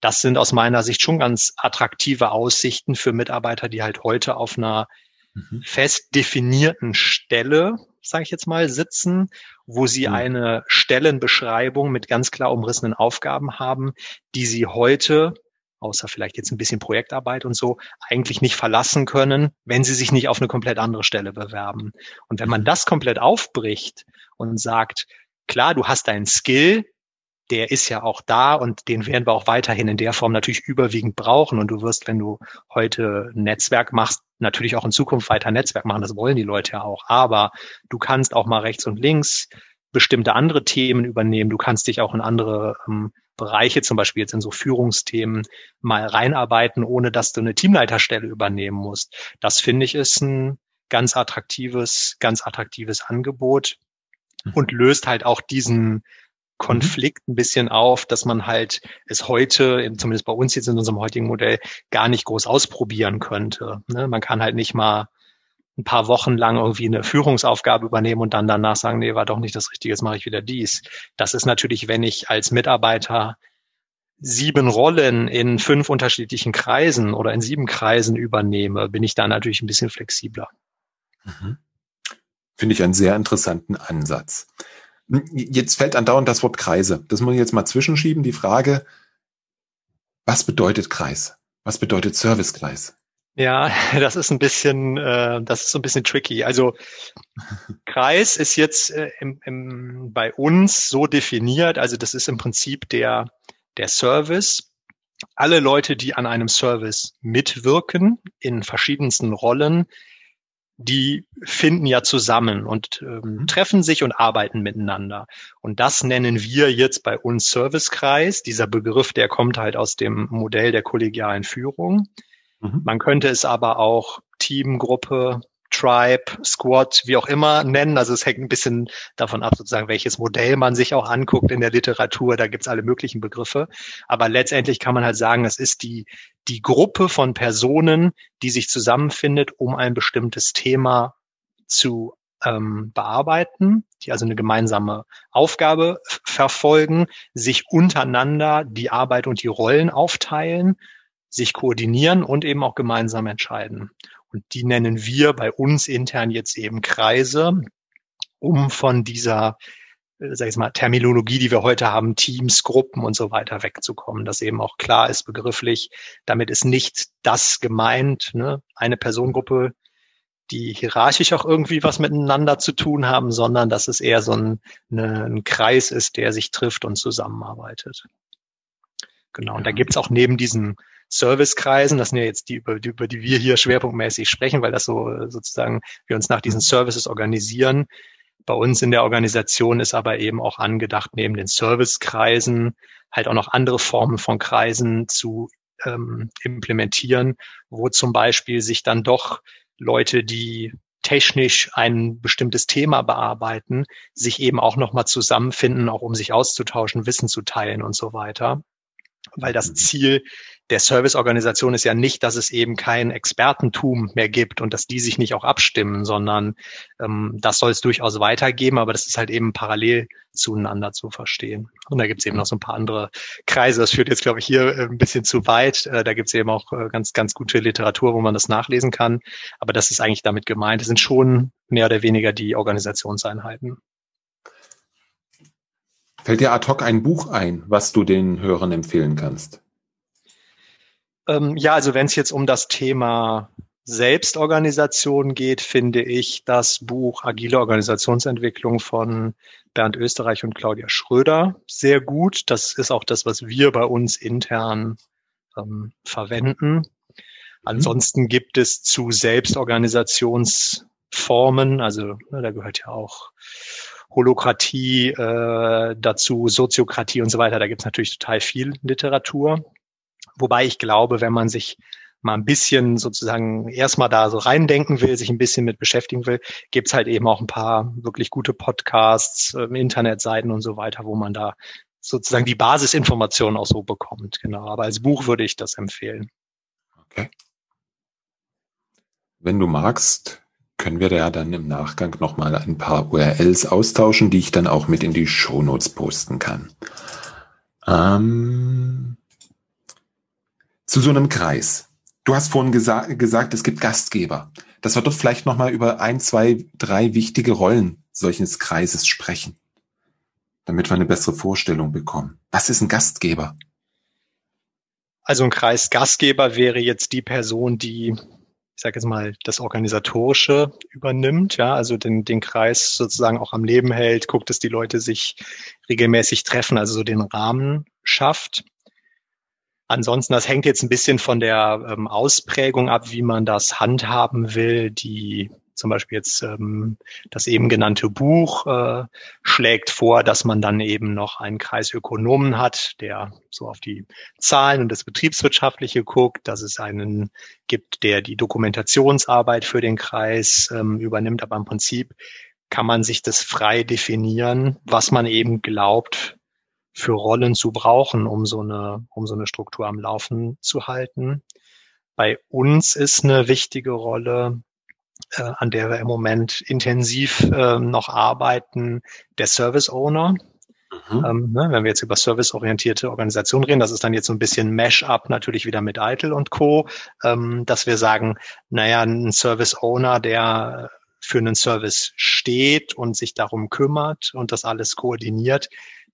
Das sind aus meiner Sicht schon ganz attraktive Aussichten für Mitarbeiter, die halt heute auf einer mhm. fest definierten Stelle, sage ich jetzt mal, sitzen, wo sie mhm. eine Stellenbeschreibung mit ganz klar umrissenen Aufgaben haben, die sie heute außer vielleicht jetzt ein bisschen Projektarbeit und so, eigentlich nicht verlassen können, wenn sie sich nicht auf eine komplett andere Stelle bewerben. Und wenn man das komplett aufbricht und sagt, klar, du hast deinen Skill, der ist ja auch da und den werden wir auch weiterhin in der Form natürlich überwiegend brauchen. Und du wirst, wenn du heute Netzwerk machst, natürlich auch in Zukunft weiter Netzwerk machen. Das wollen die Leute ja auch. Aber du kannst auch mal rechts und links bestimmte andere Themen übernehmen. Du kannst dich auch in andere ähm, Bereiche, zum Beispiel jetzt in so Führungsthemen, mal reinarbeiten, ohne dass du eine Teamleiterstelle übernehmen musst. Das finde ich ist ein ganz attraktives, ganz attraktives Angebot mhm. und löst halt auch diesen Konflikt ein bisschen auf, dass man halt es heute, zumindest bei uns jetzt in unserem heutigen Modell, gar nicht groß ausprobieren könnte. Ne? Man kann halt nicht mal ein paar Wochen lang irgendwie eine Führungsaufgabe übernehmen und dann danach sagen, nee, war doch nicht das Richtige, jetzt mache ich wieder dies. Das ist natürlich, wenn ich als Mitarbeiter sieben Rollen in fünf unterschiedlichen Kreisen oder in sieben Kreisen übernehme, bin ich da natürlich ein bisschen flexibler. Mhm. Finde ich einen sehr interessanten Ansatz. Hm, jetzt fällt andauernd das Wort Kreise. Das muss ich jetzt mal zwischenschieben. Die Frage, was bedeutet Kreis? Was bedeutet Servicekreis? Ja, das ist ein bisschen, äh, das ist so ein bisschen tricky. Also Kreis ist jetzt äh, im, im, bei uns so definiert. Also das ist im Prinzip der der Service. Alle Leute, die an einem Service mitwirken in verschiedensten Rollen, die finden ja zusammen und ähm, mhm. treffen sich und arbeiten miteinander. Und das nennen wir jetzt bei uns Servicekreis. Dieser Begriff, der kommt halt aus dem Modell der kollegialen Führung. Mhm. Man könnte es aber auch Teamgruppe, Tribe, Squad, wie auch immer nennen. Also es hängt ein bisschen davon ab, sozusagen, welches Modell man sich auch anguckt in der Literatur. Da gibt's alle möglichen Begriffe. Aber letztendlich kann man halt sagen, es ist die, die Gruppe von Personen, die sich zusammenfindet, um ein bestimmtes Thema zu ähm, bearbeiten, die also eine gemeinsame Aufgabe verfolgen, sich untereinander die Arbeit und die Rollen aufteilen, sich koordinieren und eben auch gemeinsam entscheiden. Und die nennen wir bei uns intern jetzt eben Kreise, um von dieser äh, sag ich mal, Terminologie, die wir heute haben, Teams, Gruppen und so weiter wegzukommen, dass eben auch klar ist begrifflich, damit ist nicht das gemeint, ne, eine Personengruppe, die hierarchisch auch irgendwie was miteinander zu tun haben, sondern dass es eher so ein, eine, ein Kreis ist, der sich trifft und zusammenarbeitet. Genau, und da gibt's auch neben diesen Servicekreisen, das sind ja jetzt die, über die, über die wir hier schwerpunktmäßig sprechen, weil das so sozusagen wir uns nach diesen Services organisieren. Bei uns in der Organisation ist aber eben auch angedacht, neben den Servicekreisen halt auch noch andere Formen von Kreisen zu ähm, implementieren, wo zum Beispiel sich dann doch Leute, die technisch ein bestimmtes Thema bearbeiten, sich eben auch nochmal zusammenfinden, auch um sich auszutauschen, Wissen zu teilen und so weiter. Weil das mhm. Ziel der Serviceorganisation ist ja nicht, dass es eben kein Expertentum mehr gibt und dass die sich nicht auch abstimmen, sondern ähm, das soll es durchaus weitergeben, aber das ist halt eben parallel zueinander zu verstehen. Und da gibt es eben noch so ein paar andere Kreise. Das führt jetzt, glaube ich, hier äh, ein bisschen zu weit. Äh, da gibt es eben auch äh, ganz, ganz gute Literatur, wo man das nachlesen kann. Aber das ist eigentlich damit gemeint. Es sind schon mehr oder weniger die Organisationseinheiten. Fällt dir ad hoc ein Buch ein, was du den Hörern empfehlen kannst? Ähm, ja, also wenn es jetzt um das Thema Selbstorganisation geht, finde ich das Buch Agile Organisationsentwicklung von Bernd Österreich und Claudia Schröder sehr gut. Das ist auch das, was wir bei uns intern ähm, verwenden. Mhm. Ansonsten gibt es zu Selbstorganisationsformen, also ne, da gehört ja auch Holokratie äh, dazu, Soziokratie und so weiter. Da gibt es natürlich total viel Literatur. Wobei ich glaube, wenn man sich mal ein bisschen sozusagen erstmal da so reindenken will, sich ein bisschen mit beschäftigen will, gibt's halt eben auch ein paar wirklich gute Podcasts, äh, Internetseiten und so weiter, wo man da sozusagen die Basisinformationen auch so bekommt. Genau. Aber als Buch würde ich das empfehlen. Okay. Wenn du magst, können wir da dann im Nachgang nochmal ein paar URLs austauschen, die ich dann auch mit in die Shownotes posten kann. Ähm zu so einem Kreis. Du hast vorhin gesa gesagt, es gibt Gastgeber. Dass wir dort vielleicht nochmal über ein, zwei, drei wichtige Rollen solches Kreises sprechen, damit wir eine bessere Vorstellung bekommen. Was ist ein Gastgeber? Also ein Kreis Gastgeber wäre jetzt die Person, die, ich sage jetzt mal, das Organisatorische übernimmt, ja, also den, den Kreis sozusagen auch am Leben hält, guckt, dass die Leute sich regelmäßig treffen, also so den Rahmen schafft. Ansonsten, das hängt jetzt ein bisschen von der ähm, Ausprägung ab, wie man das handhaben will. Die zum Beispiel jetzt ähm, das eben genannte Buch äh, schlägt vor, dass man dann eben noch einen Kreisökonomen hat, der so auf die Zahlen und das Betriebswirtschaftliche guckt, dass es einen gibt, der die Dokumentationsarbeit für den Kreis ähm, übernimmt. Aber im Prinzip kann man sich das frei definieren, was man eben glaubt, für Rollen zu brauchen, um so eine, um so eine Struktur am Laufen zu halten. Bei uns ist eine wichtige Rolle, äh, an der wir im Moment intensiv äh, noch arbeiten, der Service Owner. Mhm. Ähm, ne, wenn wir jetzt über serviceorientierte Organisationen reden, das ist dann jetzt so ein bisschen Mash-up natürlich wieder mit ITIL und Co., ähm, dass wir sagen, naja, ein Service-Owner, der für einen Service steht und sich darum kümmert und das alles koordiniert,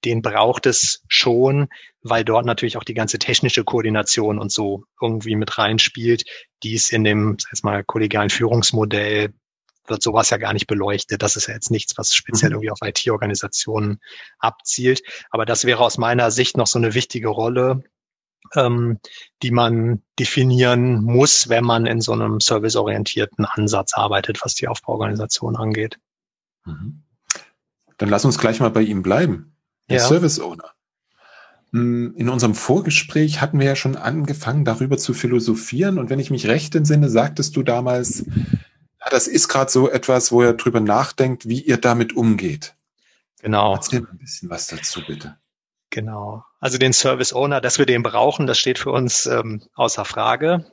den braucht es schon, weil dort natürlich auch die ganze technische Koordination und so irgendwie mit reinspielt, die ist in dem, sag mal, kollegialen Führungsmodell wird sowas ja gar nicht beleuchtet. Das ist ja jetzt nichts, was speziell mhm. irgendwie auf IT-Organisationen abzielt. Aber das wäre aus meiner Sicht noch so eine wichtige Rolle, ähm, die man definieren muss, wenn man in so einem serviceorientierten Ansatz arbeitet, was die Aufbauorganisation angeht. Mhm. Dann lass uns gleich mal bei ihm bleiben. Der ja. Service Owner. Hm, in unserem Vorgespräch hatten wir ja schon angefangen, darüber zu philosophieren. Und wenn ich mich recht entsinne, sagtest du damals, ja, das ist gerade so etwas, wo er drüber nachdenkt, wie ihr damit umgeht. Genau. Erzähl mal ein bisschen was dazu, bitte. Genau. Also den Service Owner, dass wir den brauchen, das steht für uns ähm, außer Frage.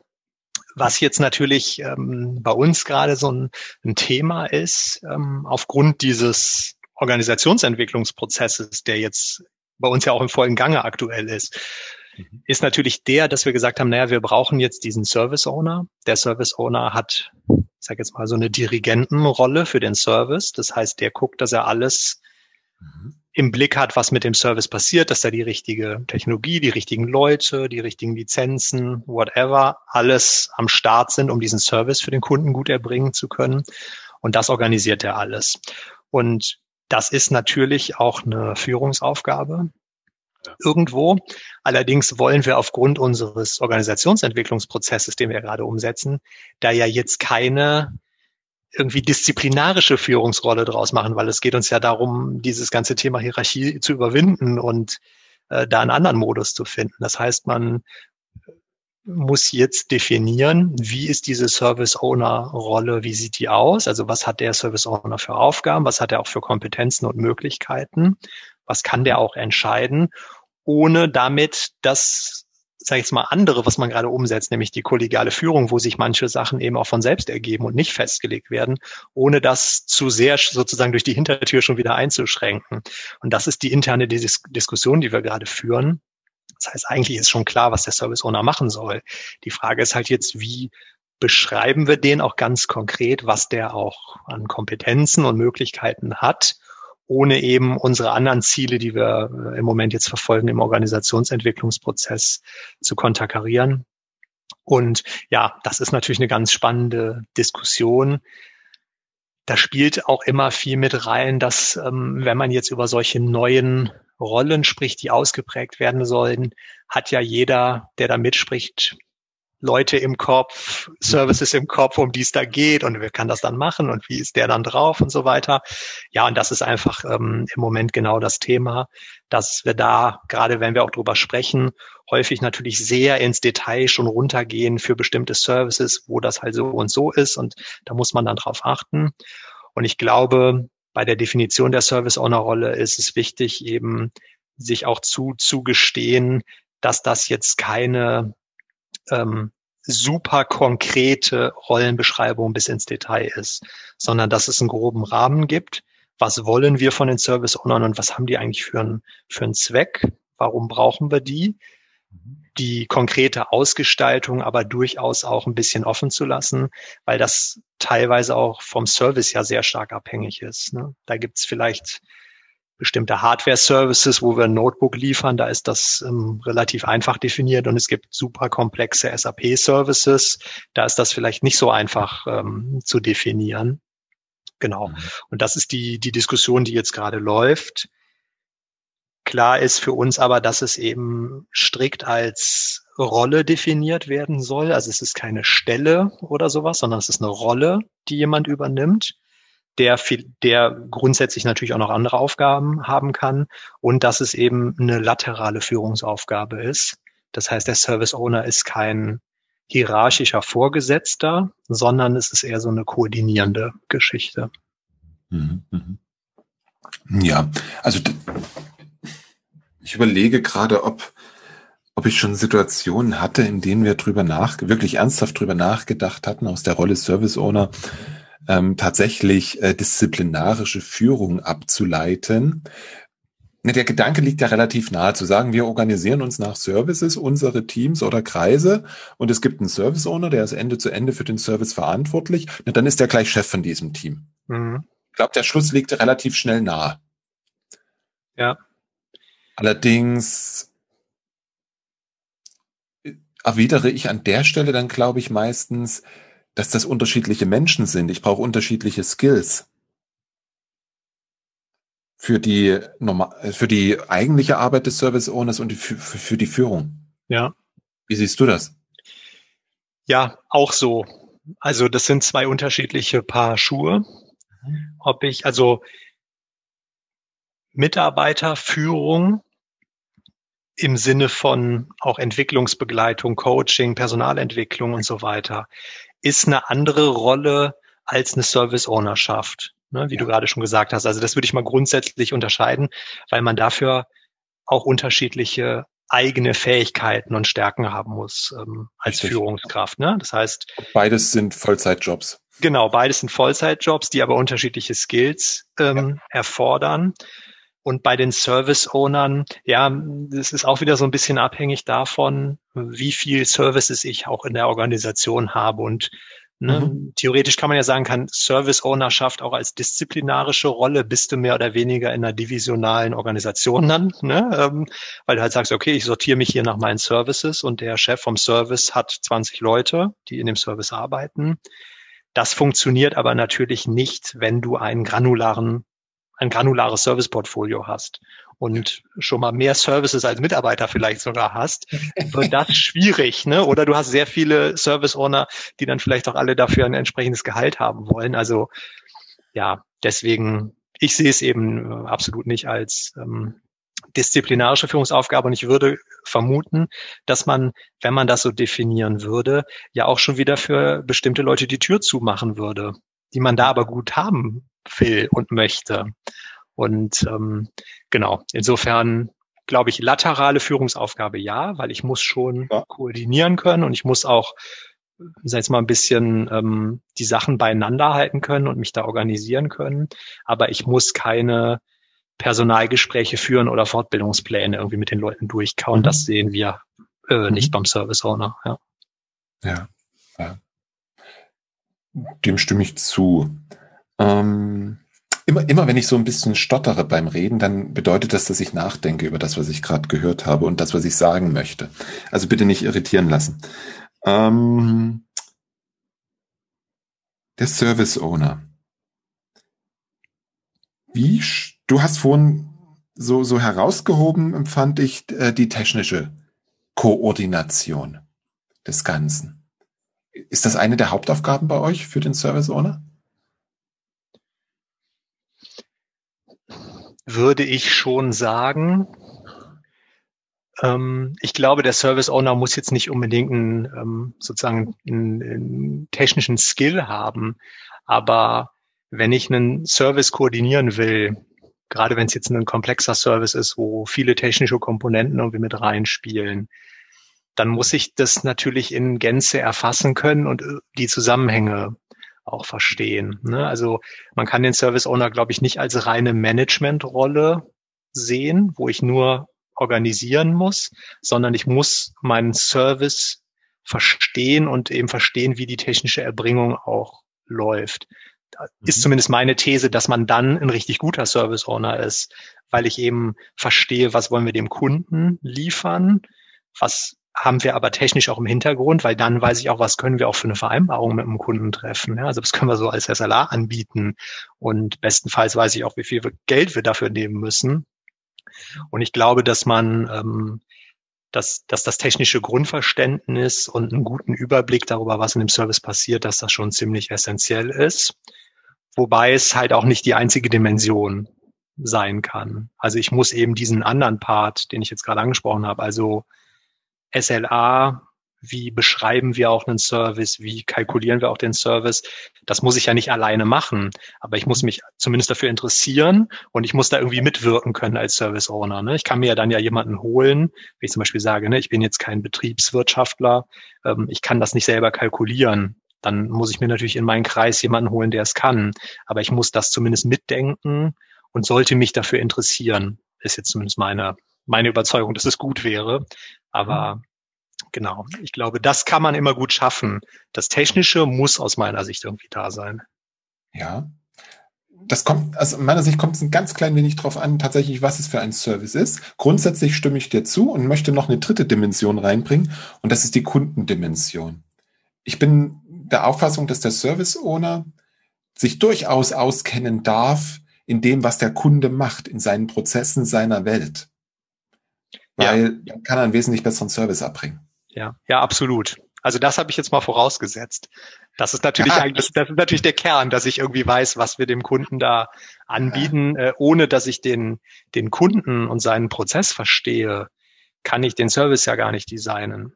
Was jetzt natürlich ähm, bei uns gerade so ein, ein Thema ist, ähm, aufgrund dieses Organisationsentwicklungsprozesses, der jetzt bei uns ja auch im vollen Gange aktuell ist, mhm. ist natürlich der, dass wir gesagt haben, naja, wir brauchen jetzt diesen Service Owner. Der Service Owner hat ich sage jetzt mal, so eine Dirigentenrolle für den Service. Das heißt, der guckt, dass er alles mhm. im Blick hat, was mit dem Service passiert, dass da die richtige Technologie, die richtigen Leute, die richtigen Lizenzen, whatever, alles am Start sind, um diesen Service für den Kunden gut erbringen zu können. Und das organisiert er alles. Und das ist natürlich auch eine Führungsaufgabe irgendwo. Allerdings wollen wir aufgrund unseres Organisationsentwicklungsprozesses, den wir gerade umsetzen, da ja jetzt keine irgendwie disziplinarische Führungsrolle draus machen, weil es geht uns ja darum, dieses ganze Thema Hierarchie zu überwinden und äh, da einen anderen Modus zu finden. Das heißt, man muss jetzt definieren, wie ist diese Service Owner Rolle, wie sieht die aus? Also was hat der Service Owner für Aufgaben? Was hat er auch für Kompetenzen und Möglichkeiten? was kann der auch entscheiden, ohne damit das, sage ich jetzt mal, andere, was man gerade umsetzt, nämlich die kollegiale Führung, wo sich manche Sachen eben auch von selbst ergeben und nicht festgelegt werden, ohne das zu sehr sozusagen durch die Hintertür schon wieder einzuschränken. Und das ist die interne Dis Diskussion, die wir gerade führen. Das heißt, eigentlich ist schon klar, was der Service Owner machen soll. Die Frage ist halt jetzt, wie beschreiben wir den auch ganz konkret, was der auch an Kompetenzen und Möglichkeiten hat ohne eben unsere anderen Ziele, die wir äh, im Moment jetzt verfolgen im Organisationsentwicklungsprozess zu konterkarieren. Und ja, das ist natürlich eine ganz spannende Diskussion. Da spielt auch immer viel mit rein, dass ähm, wenn man jetzt über solche neuen Rollen spricht, die ausgeprägt werden sollen, hat ja jeder, der da mitspricht, Leute im Kopf, Services im Kopf, um die es da geht und wer kann das dann machen und wie ist der dann drauf und so weiter. Ja, und das ist einfach ähm, im Moment genau das Thema, dass wir da, gerade wenn wir auch drüber sprechen, häufig natürlich sehr ins Detail schon runtergehen für bestimmte Services, wo das halt so und so ist und da muss man dann drauf achten. Und ich glaube, bei der Definition der Service Owner Rolle ist es wichtig, eben sich auch zu, zugestehen, dass das jetzt keine ähm, super konkrete Rollenbeschreibung bis ins Detail ist, sondern dass es einen groben Rahmen gibt. Was wollen wir von den Service Ownern und was haben die eigentlich für einen, für einen Zweck? Warum brauchen wir die? Die konkrete Ausgestaltung aber durchaus auch ein bisschen offen zu lassen, weil das teilweise auch vom Service ja sehr stark abhängig ist. Ne? Da gibt's vielleicht bestimmte Hardware-Services, wo wir ein Notebook liefern, da ist das ähm, relativ einfach definiert und es gibt super komplexe SAP-Services, da ist das vielleicht nicht so einfach ähm, zu definieren. Genau. Mhm. Und das ist die, die Diskussion, die jetzt gerade läuft. Klar ist für uns aber, dass es eben strikt als Rolle definiert werden soll. Also es ist keine Stelle oder sowas, sondern es ist eine Rolle, die jemand übernimmt der, der grundsätzlich natürlich auch noch andere Aufgaben haben kann und dass es eben eine laterale Führungsaufgabe ist. Das heißt, der Service Owner ist kein hierarchischer Vorgesetzter, sondern es ist eher so eine koordinierende Geschichte. Mhm, mhm. Ja, also ich überlege gerade, ob, ob ich schon Situationen hatte, in denen wir drüber nach, wirklich ernsthaft drüber nachgedacht hatten, aus der Rolle Service Owner ähm, tatsächlich äh, disziplinarische Führung abzuleiten. Der Gedanke liegt ja relativ nahe, zu sagen, wir organisieren uns nach Services, unsere Teams oder Kreise und es gibt einen Service Owner, der ist Ende zu Ende für den Service verantwortlich. Na, dann ist der gleich Chef von diesem Team. Mhm. Ich glaube, der Schluss liegt relativ schnell nahe. Ja. Allerdings erwidere ich an der Stelle dann, glaube ich, meistens, dass das unterschiedliche Menschen sind. Ich brauche unterschiedliche Skills für die für die eigentliche Arbeit des Service Owners und für, für die Führung. Ja. Wie siehst du das? Ja, auch so. Also das sind zwei unterschiedliche Paar Schuhe. Mhm. Ob ich also Mitarbeiterführung im Sinne von auch Entwicklungsbegleitung, Coaching, Personalentwicklung und so weiter, ist eine andere Rolle als eine Service Ownerschaft ne, wie ja. du gerade schon gesagt hast. Also das würde ich mal grundsätzlich unterscheiden, weil man dafür auch unterschiedliche eigene Fähigkeiten und Stärken haben muss ähm, als Richtig. Führungskraft. Ne? Das heißt, beides sind Vollzeitjobs. Genau, beides sind Vollzeitjobs, die aber unterschiedliche Skills ähm, ja. erfordern. Und bei den Service-Ownern, ja, das ist auch wieder so ein bisschen abhängig davon, wie viel Services ich auch in der Organisation habe und Ne? Mhm. Theoretisch kann man ja sagen, kann Service Ownerschaft auch als disziplinarische Rolle bist du mehr oder weniger in einer divisionalen Organisation dann, ne? ähm, weil du halt sagst, okay, ich sortiere mich hier nach meinen Services und der Chef vom Service hat 20 Leute, die in dem Service arbeiten. Das funktioniert aber natürlich nicht, wenn du einen granularen, ein granulares Serviceportfolio hast und schon mal mehr Services als Mitarbeiter vielleicht sogar hast, wird das schwierig, ne? Oder du hast sehr viele Service Owner, die dann vielleicht auch alle dafür ein entsprechendes Gehalt haben wollen. Also ja, deswegen, ich sehe es eben äh, absolut nicht als ähm, disziplinarische Führungsaufgabe und ich würde vermuten, dass man, wenn man das so definieren würde, ja auch schon wieder für bestimmte Leute die Tür zumachen würde, die man da aber gut haben will und möchte. Und ähm, genau, insofern glaube ich, laterale Führungsaufgabe ja, weil ich muss schon ja. koordinieren können und ich muss auch, sag jetzt mal, ein bisschen ähm, die Sachen beieinander halten können und mich da organisieren können. Aber ich muss keine Personalgespräche führen oder Fortbildungspläne irgendwie mit den Leuten durchkauen. Mhm. Das sehen wir äh, mhm. nicht beim Service Owner. Ja. ja. ja. Dem stimme ich zu. Ähm Immer, immer wenn ich so ein bisschen stottere beim Reden, dann bedeutet das, dass ich nachdenke über das, was ich gerade gehört habe und das, was ich sagen möchte. Also bitte nicht irritieren lassen. Ähm, der Service Owner. Wie, du hast vorhin so, so herausgehoben, empfand ich, äh, die technische Koordination des Ganzen. Ist das eine der Hauptaufgaben bei euch für den Service Owner? Würde ich schon sagen. Ähm, ich glaube, der Service Owner muss jetzt nicht unbedingt einen, ähm, sozusagen einen, einen technischen Skill haben, aber wenn ich einen Service koordinieren will, gerade wenn es jetzt ein komplexer Service ist, wo viele technische Komponenten irgendwie mit reinspielen, dann muss ich das natürlich in Gänze erfassen können und äh, die Zusammenhänge auch verstehen. Ne? Also man kann den Service Owner, glaube ich, nicht als reine Managementrolle sehen, wo ich nur organisieren muss, sondern ich muss meinen Service verstehen und eben verstehen, wie die technische Erbringung auch läuft. Da ist mhm. zumindest meine These, dass man dann ein richtig guter Service Owner ist, weil ich eben verstehe, was wollen wir dem Kunden liefern, was haben wir aber technisch auch im Hintergrund, weil dann weiß ich auch, was können wir auch für eine Vereinbarung mit dem Kunden treffen. Ja, also das können wir so als SLA anbieten und bestenfalls weiß ich auch, wie viel Geld wir dafür nehmen müssen. Und ich glaube, dass man, ähm, dass, dass das technische Grundverständnis und einen guten Überblick darüber, was in dem Service passiert, dass das schon ziemlich essentiell ist. Wobei es halt auch nicht die einzige Dimension sein kann. Also ich muss eben diesen anderen Part, den ich jetzt gerade angesprochen habe, also SLA, wie beschreiben wir auch einen Service, wie kalkulieren wir auch den Service. Das muss ich ja nicht alleine machen, aber ich muss mich zumindest dafür interessieren und ich muss da irgendwie mitwirken können als Service Owner. Ne? Ich kann mir ja dann ja jemanden holen, wie ich zum Beispiel sage, ne, ich bin jetzt kein Betriebswirtschaftler, ähm, ich kann das nicht selber kalkulieren. Dann muss ich mir natürlich in meinen Kreis jemanden holen, der es kann. Aber ich muss das zumindest mitdenken und sollte mich dafür interessieren ist jetzt zumindest meine, meine Überzeugung, dass es gut wäre. Aber mhm. genau, ich glaube, das kann man immer gut schaffen. Das Technische muss aus meiner Sicht irgendwie da sein. Ja, das kommt, also meiner Sicht kommt es ein ganz klein wenig drauf an, tatsächlich, was es für ein Service ist. Grundsätzlich stimme ich dir zu und möchte noch eine dritte Dimension reinbringen und das ist die Kundendimension. Ich bin der Auffassung, dass der Service Owner sich durchaus auskennen darf in dem, was der Kunde macht, in seinen Prozessen seiner Welt. Weil ja. dann kann er einen wesentlich besseren Service erbringen. Ja, ja, absolut. Also das habe ich jetzt mal vorausgesetzt. Das ist natürlich ja, eigentlich, das ist natürlich der Kern, dass ich irgendwie weiß, was wir dem Kunden da anbieten, ja. äh, ohne dass ich den, den Kunden und seinen Prozess verstehe, kann ich den Service ja gar nicht designen.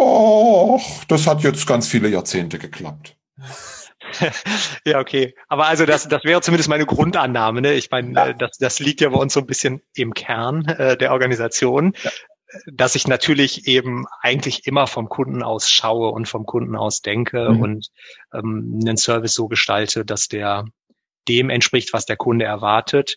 Och, das hat jetzt ganz viele Jahrzehnte geklappt. ja, okay. Aber also das, das wäre zumindest meine Grundannahme. Ne? Ich meine, ja. das, das liegt ja bei uns so ein bisschen im Kern äh, der Organisation. Ja dass ich natürlich eben eigentlich immer vom Kunden aus schaue und vom Kunden aus denke mhm. und ähm, einen Service so gestalte, dass der dem entspricht, was der Kunde erwartet.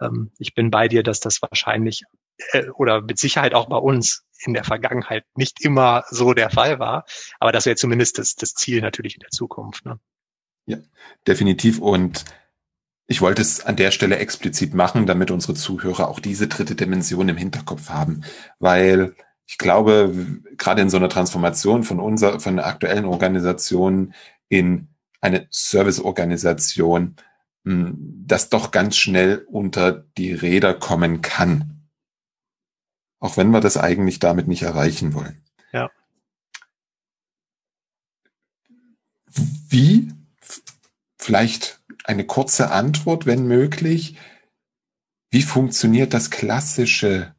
Ähm, ich bin bei dir, dass das wahrscheinlich äh, oder mit Sicherheit auch bei uns in der Vergangenheit nicht immer so der Fall war, aber das wäre zumindest das, das Ziel natürlich in der Zukunft. Ne? Ja, definitiv. Und ich wollte es an der Stelle explizit machen, damit unsere Zuhörer auch diese dritte Dimension im Hinterkopf haben, weil ich glaube, gerade in so einer Transformation von unserer, von der aktuellen Organisation in eine Serviceorganisation, hm, das doch ganz schnell unter die Räder kommen kann. Auch wenn wir das eigentlich damit nicht erreichen wollen. Ja. Wie vielleicht eine kurze Antwort, wenn möglich. Wie funktioniert das klassische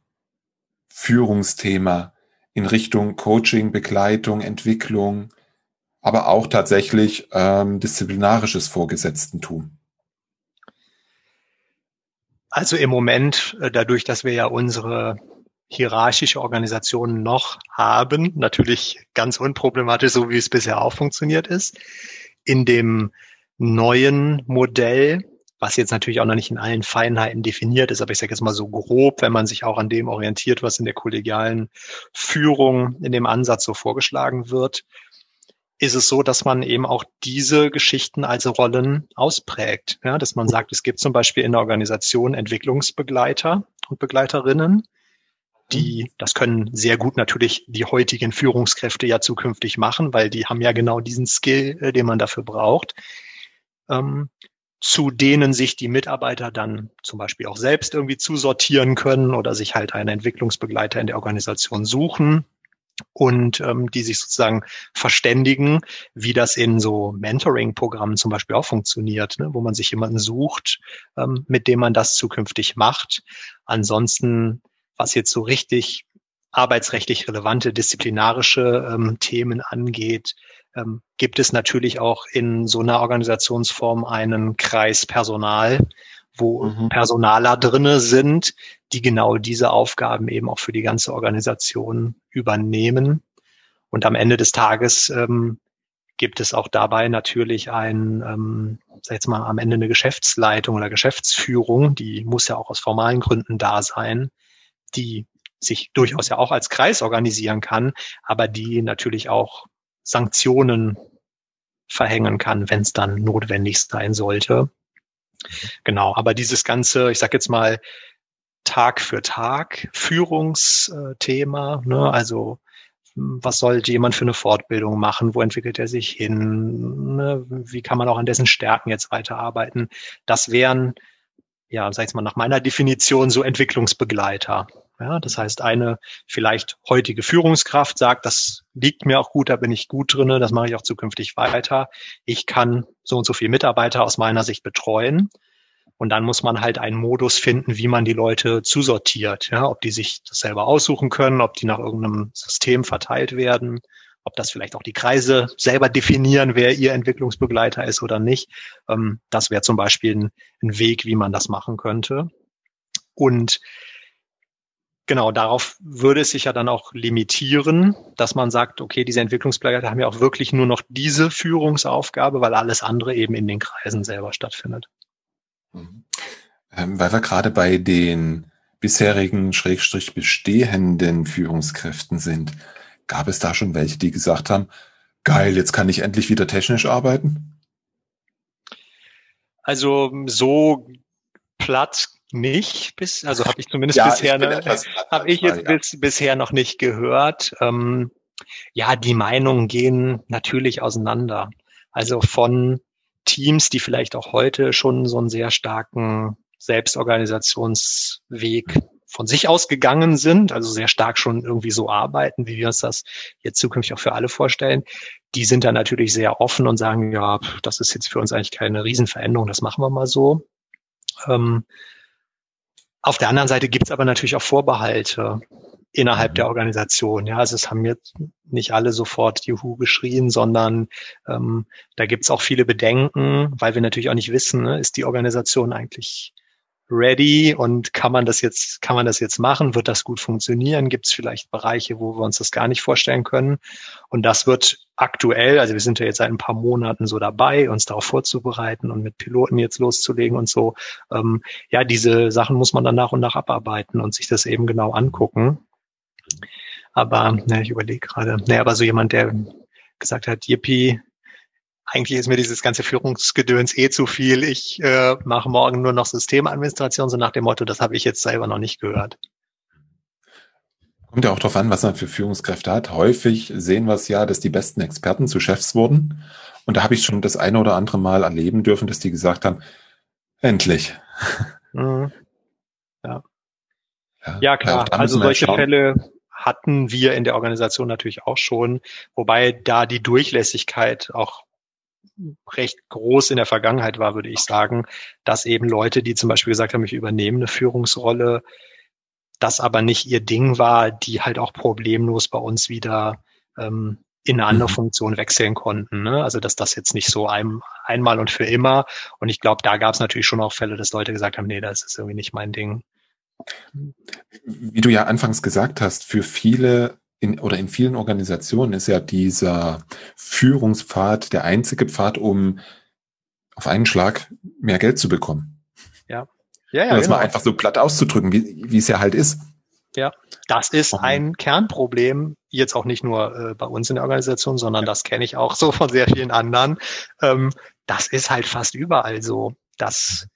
Führungsthema in Richtung Coaching, Begleitung, Entwicklung, aber auch tatsächlich ähm, disziplinarisches Vorgesetztentum? Also im Moment, äh, dadurch, dass wir ja unsere hierarchische Organisation noch haben, natürlich ganz unproblematisch, so wie es bisher auch funktioniert ist, in dem neuen Modell, was jetzt natürlich auch noch nicht in allen Feinheiten definiert ist, aber ich sage jetzt mal so grob, wenn man sich auch an dem orientiert, was in der kollegialen Führung in dem Ansatz so vorgeschlagen wird, ist es so, dass man eben auch diese Geschichten als Rollen ausprägt. Ja, dass man sagt, es gibt zum Beispiel in der Organisation Entwicklungsbegleiter und Begleiterinnen, die, das können sehr gut natürlich die heutigen Führungskräfte ja zukünftig machen, weil die haben ja genau diesen Skill, äh, den man dafür braucht ähm, zu denen sich die Mitarbeiter dann zum Beispiel auch selbst irgendwie zusortieren können oder sich halt einen Entwicklungsbegleiter in der Organisation suchen und ähm, die sich sozusagen verständigen, wie das in so Mentoring-Programmen zum Beispiel auch funktioniert, ne, wo man sich jemanden sucht, ähm, mit dem man das zukünftig macht. Ansonsten, was jetzt so richtig arbeitsrechtlich relevante disziplinarische ähm, Themen angeht, ähm, gibt es natürlich auch in so einer Organisationsform einen Kreis Personal, wo mhm. Personaler drinne sind, die genau diese Aufgaben eben auch für die ganze Organisation übernehmen. Und am Ende des Tages ähm, gibt es auch dabei natürlich ein, ähm, sag jetzt mal, am Ende eine Geschäftsleitung oder Geschäftsführung, die muss ja auch aus formalen Gründen da sein, die sich durchaus ja auch als Kreis organisieren kann, aber die natürlich auch Sanktionen verhängen kann, wenn es dann notwendig sein sollte. Genau, aber dieses ganze, ich sag jetzt mal, Tag für Tag Führungsthema, ne, also was sollte jemand für eine Fortbildung machen, wo entwickelt er sich hin, ne, wie kann man auch an dessen Stärken jetzt weiterarbeiten, das wären, ja, sag ich mal, nach meiner Definition so Entwicklungsbegleiter. Ja, das heißt, eine vielleicht heutige Führungskraft sagt, das liegt mir auch gut, da bin ich gut drinne, das mache ich auch zukünftig weiter. Ich kann so und so viele Mitarbeiter aus meiner Sicht betreuen. Und dann muss man halt einen Modus finden, wie man die Leute zusortiert. Ja, ob die sich das selber aussuchen können, ob die nach irgendeinem System verteilt werden, ob das vielleicht auch die Kreise selber definieren, wer ihr Entwicklungsbegleiter ist oder nicht. Ähm, das wäre zum Beispiel ein, ein Weg, wie man das machen könnte. Und Genau, darauf würde es sich ja dann auch limitieren, dass man sagt, okay, diese Entwicklungsbegleiter haben ja auch wirklich nur noch diese Führungsaufgabe, weil alles andere eben in den Kreisen selber stattfindet. Mhm. Ähm, weil wir gerade bei den bisherigen, schrägstrich bestehenden Führungskräften sind. Gab es da schon welche, die gesagt haben, geil, jetzt kann ich endlich wieder technisch arbeiten? Also so platt nicht, bis, also habe ich zumindest ja, bisher, habe ich jetzt ja. bis, bisher noch nicht gehört. Ähm, ja, die Meinungen gehen natürlich auseinander. Also von Teams, die vielleicht auch heute schon so einen sehr starken Selbstorganisationsweg von sich aus gegangen sind, also sehr stark schon irgendwie so arbeiten, wie wir uns das jetzt zukünftig auch für alle vorstellen, die sind dann natürlich sehr offen und sagen, ja, das ist jetzt für uns eigentlich keine Riesenveränderung, das machen wir mal so. Ähm, auf der anderen Seite gibt es aber natürlich auch Vorbehalte innerhalb der Organisation. Ja, also es haben jetzt nicht alle sofort Juhu geschrien, sondern ähm, da gibt es auch viele Bedenken, weil wir natürlich auch nicht wissen, ne, ist die Organisation eigentlich ready und kann man das jetzt, kann man das jetzt machen? Wird das gut funktionieren? Gibt es vielleicht Bereiche, wo wir uns das gar nicht vorstellen können? Und das wird aktuell, also wir sind ja jetzt seit ein paar Monaten so dabei, uns darauf vorzubereiten und mit Piloten jetzt loszulegen und so. Ähm, ja, diese Sachen muss man dann nach und nach abarbeiten und sich das eben genau angucken. Aber ne, ich überlege gerade, ne, aber so jemand, der gesagt hat, Yippie, eigentlich ist mir dieses ganze Führungsgedöns eh zu viel. Ich äh, mache morgen nur noch Systemadministration, so nach dem Motto, das habe ich jetzt selber noch nicht gehört. Kommt ja auch darauf an, was man für Führungskräfte hat. Häufig sehen wir es ja, dass die besten Experten zu Chefs wurden. Und da habe ich schon das eine oder andere Mal erleben dürfen, dass die gesagt haben, endlich. Mhm. Ja. ja. Ja, klar. Also solche Fälle hatten wir in der Organisation natürlich auch schon, wobei da die Durchlässigkeit auch recht groß in der Vergangenheit war, würde ich sagen, dass eben Leute, die zum Beispiel gesagt haben, ich übernehme eine Führungsrolle, das aber nicht ihr Ding war, die halt auch problemlos bei uns wieder ähm, in eine andere mhm. Funktion wechseln konnten. Ne? Also dass das jetzt nicht so ein, einmal und für immer. Und ich glaube, da gab es natürlich schon auch Fälle, dass Leute gesagt haben, nee, das ist irgendwie nicht mein Ding. Wie du ja anfangs gesagt hast, für viele in, oder in vielen Organisationen ist ja dieser Führungspfad der einzige Pfad, um auf einen Schlag mehr Geld zu bekommen. Ja. Ja, ja. Um das genau. mal einfach so platt auszudrücken, wie, wie es ja halt ist. Ja, das ist ein Kernproblem, jetzt auch nicht nur äh, bei uns in der Organisation, sondern das kenne ich auch so von sehr vielen anderen. Ähm, das ist halt fast überall so. dass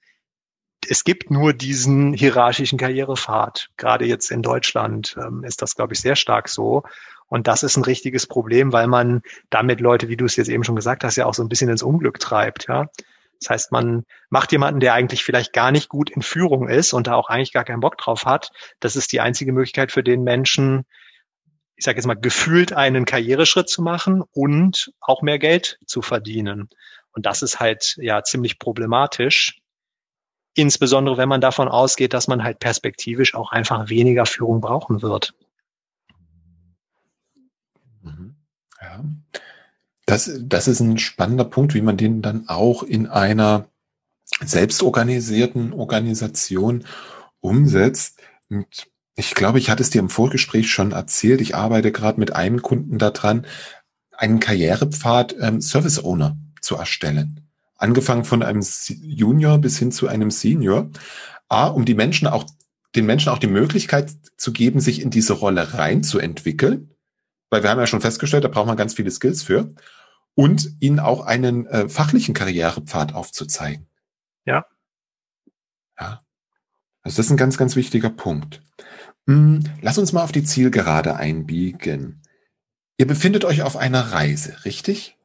es gibt nur diesen hierarchischen Karrierepfad. Gerade jetzt in Deutschland ähm, ist das, glaube ich, sehr stark so. Und das ist ein richtiges Problem, weil man damit Leute, wie du es jetzt eben schon gesagt hast, ja auch so ein bisschen ins Unglück treibt. Ja, das heißt, man macht jemanden, der eigentlich vielleicht gar nicht gut in Führung ist und da auch eigentlich gar keinen Bock drauf hat. Das ist die einzige Möglichkeit für den Menschen, ich sage jetzt mal, gefühlt einen Karriereschritt zu machen und auch mehr Geld zu verdienen. Und das ist halt ja ziemlich problematisch, Insbesondere wenn man davon ausgeht, dass man halt perspektivisch auch einfach weniger Führung brauchen wird. Mhm. Ja. Das, das ist ein spannender Punkt, wie man den dann auch in einer selbstorganisierten Organisation umsetzt. Und ich glaube, ich hatte es dir im Vorgespräch schon erzählt. Ich arbeite gerade mit einem Kunden daran, einen Karrierepfad ähm, Service Owner zu erstellen angefangen von einem Junior bis hin zu einem Senior. A, um die Menschen auch, den Menschen auch die Möglichkeit zu geben, sich in diese Rolle reinzuentwickeln. Weil wir haben ja schon festgestellt, da braucht man ganz viele Skills für. Und ihnen auch einen äh, fachlichen Karrierepfad aufzuzeigen. Ja. Ja. Also das ist ein ganz, ganz wichtiger Punkt. Hm, lass uns mal auf die Zielgerade einbiegen. Ihr befindet euch auf einer Reise, richtig?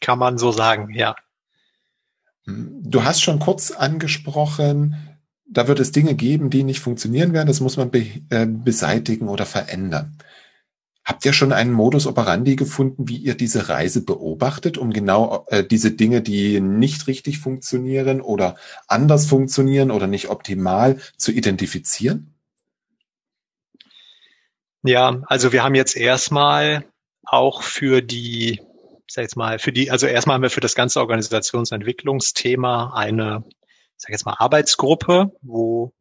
Kann man so sagen, ja. Du hast schon kurz angesprochen, da wird es Dinge geben, die nicht funktionieren werden. Das muss man be äh, beseitigen oder verändern. Habt ihr schon einen Modus operandi gefunden, wie ihr diese Reise beobachtet, um genau äh, diese Dinge, die nicht richtig funktionieren oder anders funktionieren oder nicht optimal zu identifizieren? Ja, also wir haben jetzt erstmal auch für die sag jetzt mal, für die, also erstmal haben wir für das ganze Organisationsentwicklungsthema eine, sag jetzt mal, Arbeitsgruppe, wo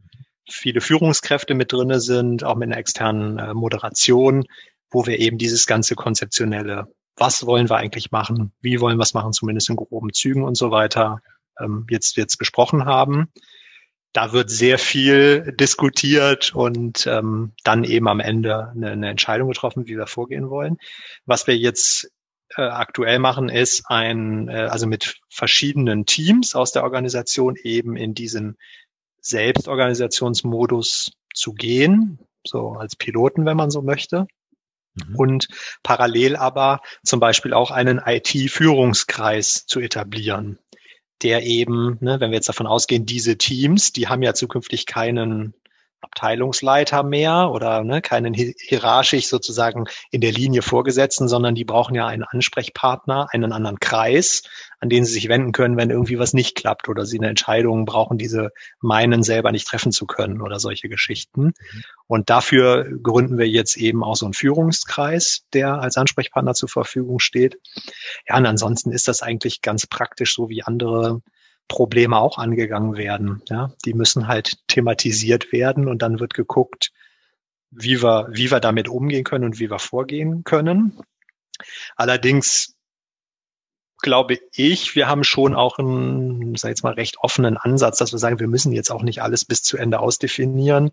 viele Führungskräfte mit drinne sind, auch mit einer externen äh, Moderation, wo wir eben dieses ganze konzeptionelle, was wollen wir eigentlich machen, wie wollen wir es machen, zumindest in groben Zügen und so weiter, ähm, jetzt jetzt besprochen haben. da wird sehr viel diskutiert und ähm, dann eben am Ende eine, eine Entscheidung getroffen, wie wir vorgehen wollen. Was wir jetzt äh, aktuell machen, ist ein, äh, also mit verschiedenen Teams aus der Organisation eben in diesen Selbstorganisationsmodus zu gehen, so als Piloten, wenn man so möchte. Mhm. Und parallel aber zum Beispiel auch einen IT-Führungskreis zu etablieren, der eben, ne, wenn wir jetzt davon ausgehen, diese Teams, die haben ja zukünftig keinen Abteilungsleiter mehr oder ne, keinen hierarchisch sozusagen in der Linie Vorgesetzten, sondern die brauchen ja einen Ansprechpartner, einen anderen Kreis, an den sie sich wenden können, wenn irgendwie was nicht klappt oder sie eine Entscheidung brauchen, die sie meinen, selber nicht treffen zu können oder solche Geschichten. Mhm. Und dafür gründen wir jetzt eben auch so einen Führungskreis, der als Ansprechpartner zur Verfügung steht. Ja, und ansonsten ist das eigentlich ganz praktisch so wie andere Probleme auch angegangen werden. Ja, die müssen halt thematisiert werden und dann wird geguckt, wie wir, wie wir damit umgehen können und wie wir vorgehen können. Allerdings glaube ich, wir haben schon auch einen, sag ich jetzt mal, recht offenen Ansatz, dass wir sagen, wir müssen jetzt auch nicht alles bis zu Ende ausdefinieren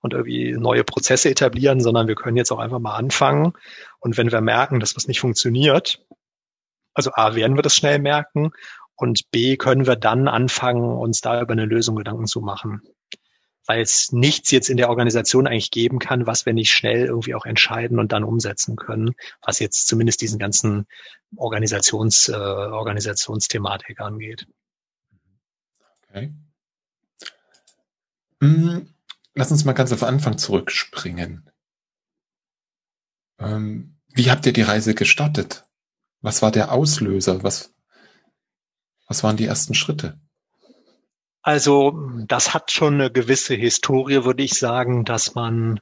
und irgendwie neue Prozesse etablieren, sondern wir können jetzt auch einfach mal anfangen. Und wenn wir merken, dass was nicht funktioniert, also A, werden wir das schnell merken und B, können wir dann anfangen, uns da über eine Lösung Gedanken zu machen. Weil es nichts jetzt in der Organisation eigentlich geben kann, was wir nicht schnell irgendwie auch entscheiden und dann umsetzen können, was jetzt zumindest diesen ganzen Organisations, äh, Organisationsthematik angeht. Okay. Hm, lass uns mal ganz auf Anfang zurückspringen. Ähm, wie habt ihr die Reise gestartet? Was war der Auslöser? Was, was waren die ersten Schritte? Also das hat schon eine gewisse Historie, würde ich sagen, dass man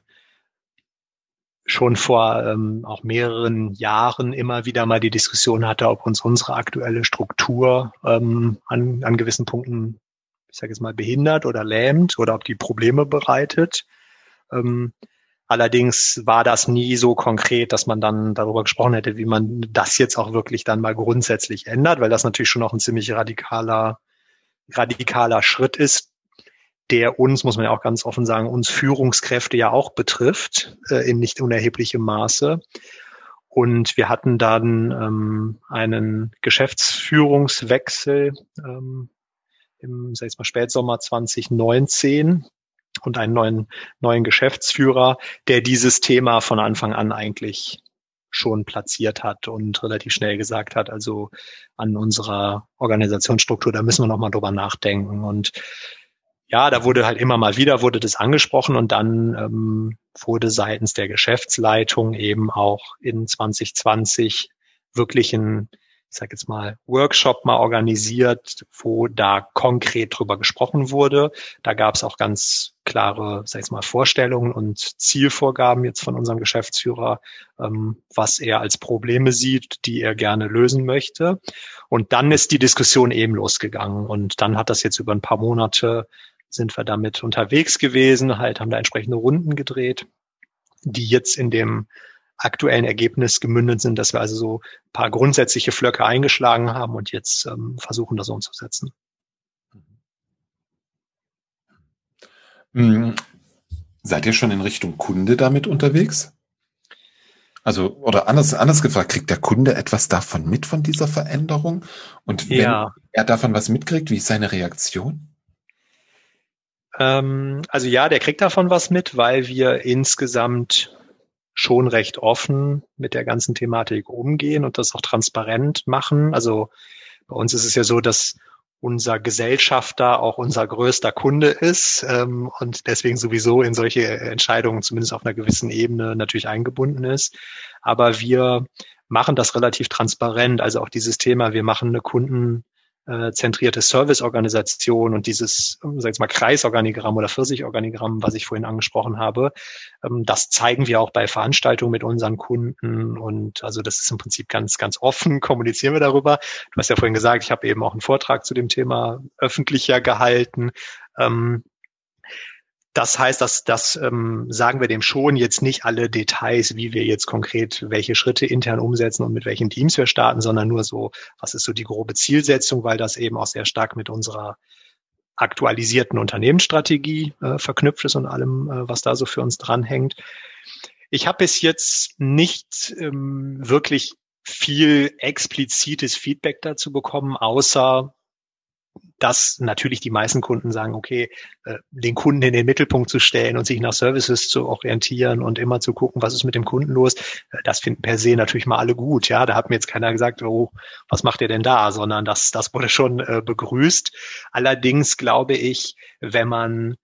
schon vor ähm, auch mehreren Jahren immer wieder mal die Diskussion hatte, ob uns unsere aktuelle Struktur ähm, an, an gewissen Punkten, ich sage jetzt mal, behindert oder lähmt oder ob die Probleme bereitet. Ähm, allerdings war das nie so konkret, dass man dann darüber gesprochen hätte, wie man das jetzt auch wirklich dann mal grundsätzlich ändert, weil das natürlich schon auch ein ziemlich radikaler radikaler Schritt ist, der uns, muss man ja auch ganz offen sagen, uns Führungskräfte ja auch betrifft, äh, in nicht unerheblichem Maße. Und wir hatten dann ähm, einen Geschäftsführungswechsel ähm, im, sag ich mal, Spätsommer 2019 und einen neuen, neuen Geschäftsführer, der dieses Thema von Anfang an eigentlich schon platziert hat und relativ schnell gesagt hat, also an unserer Organisationsstruktur, da müssen wir nochmal drüber nachdenken. Und ja, da wurde halt immer mal wieder, wurde das angesprochen und dann ähm, wurde seitens der Geschäftsleitung eben auch in 2020 wirklich ein ich sage jetzt mal, Workshop mal organisiert, wo da konkret drüber gesprochen wurde. Da gab es auch ganz klare, sag ich mal, Vorstellungen und Zielvorgaben jetzt von unserem Geschäftsführer, ähm, was er als Probleme sieht, die er gerne lösen möchte. Und dann ist die Diskussion eben losgegangen. Und dann hat das jetzt über ein paar Monate sind wir damit unterwegs gewesen, halt haben da entsprechende Runden gedreht, die jetzt in dem aktuellen Ergebnis gemündet sind, dass wir also so ein paar grundsätzliche Flöcke eingeschlagen haben und jetzt ähm, versuchen, das umzusetzen. Hm. Seid ihr schon in Richtung Kunde damit unterwegs? Also, oder anders, anders gefragt, kriegt der Kunde etwas davon mit von dieser Veränderung? Und wenn ja. er davon was mitkriegt, wie ist seine Reaktion? Ähm, also ja, der kriegt davon was mit, weil wir insgesamt schon recht offen mit der ganzen Thematik umgehen und das auch transparent machen. Also bei uns ist es ja so, dass unser Gesellschafter auch unser größter Kunde ist ähm, und deswegen sowieso in solche Entscheidungen zumindest auf einer gewissen Ebene natürlich eingebunden ist. Aber wir machen das relativ transparent. Also auch dieses Thema, wir machen eine Kunden äh, zentrierte Serviceorganisation und dieses, sag ich mal, Kreisorganigramm oder Pfirsichorganigramm, was ich vorhin angesprochen habe, ähm, das zeigen wir auch bei Veranstaltungen mit unseren Kunden und also das ist im Prinzip ganz, ganz offen, kommunizieren wir darüber. Du hast ja vorhin gesagt, ich habe eben auch einen Vortrag zu dem Thema öffentlicher gehalten. Ähm, das heißt, dass das ähm, sagen wir dem schon jetzt nicht alle Details, wie wir jetzt konkret welche Schritte intern umsetzen und mit welchen Teams wir starten, sondern nur so, was ist so die grobe Zielsetzung, weil das eben auch sehr stark mit unserer aktualisierten Unternehmensstrategie äh, verknüpft ist und allem, äh, was da so für uns dranhängt. Ich habe bis jetzt nicht ähm, wirklich viel explizites Feedback dazu bekommen, außer dass natürlich die meisten Kunden sagen, okay, äh, den Kunden in den Mittelpunkt zu stellen und sich nach Services zu orientieren und immer zu gucken, was ist mit dem Kunden los, äh, das finden per se natürlich mal alle gut. Ja, da hat mir jetzt keiner gesagt, oh, was macht ihr denn da, sondern das, das wurde schon äh, begrüßt. Allerdings glaube ich, wenn man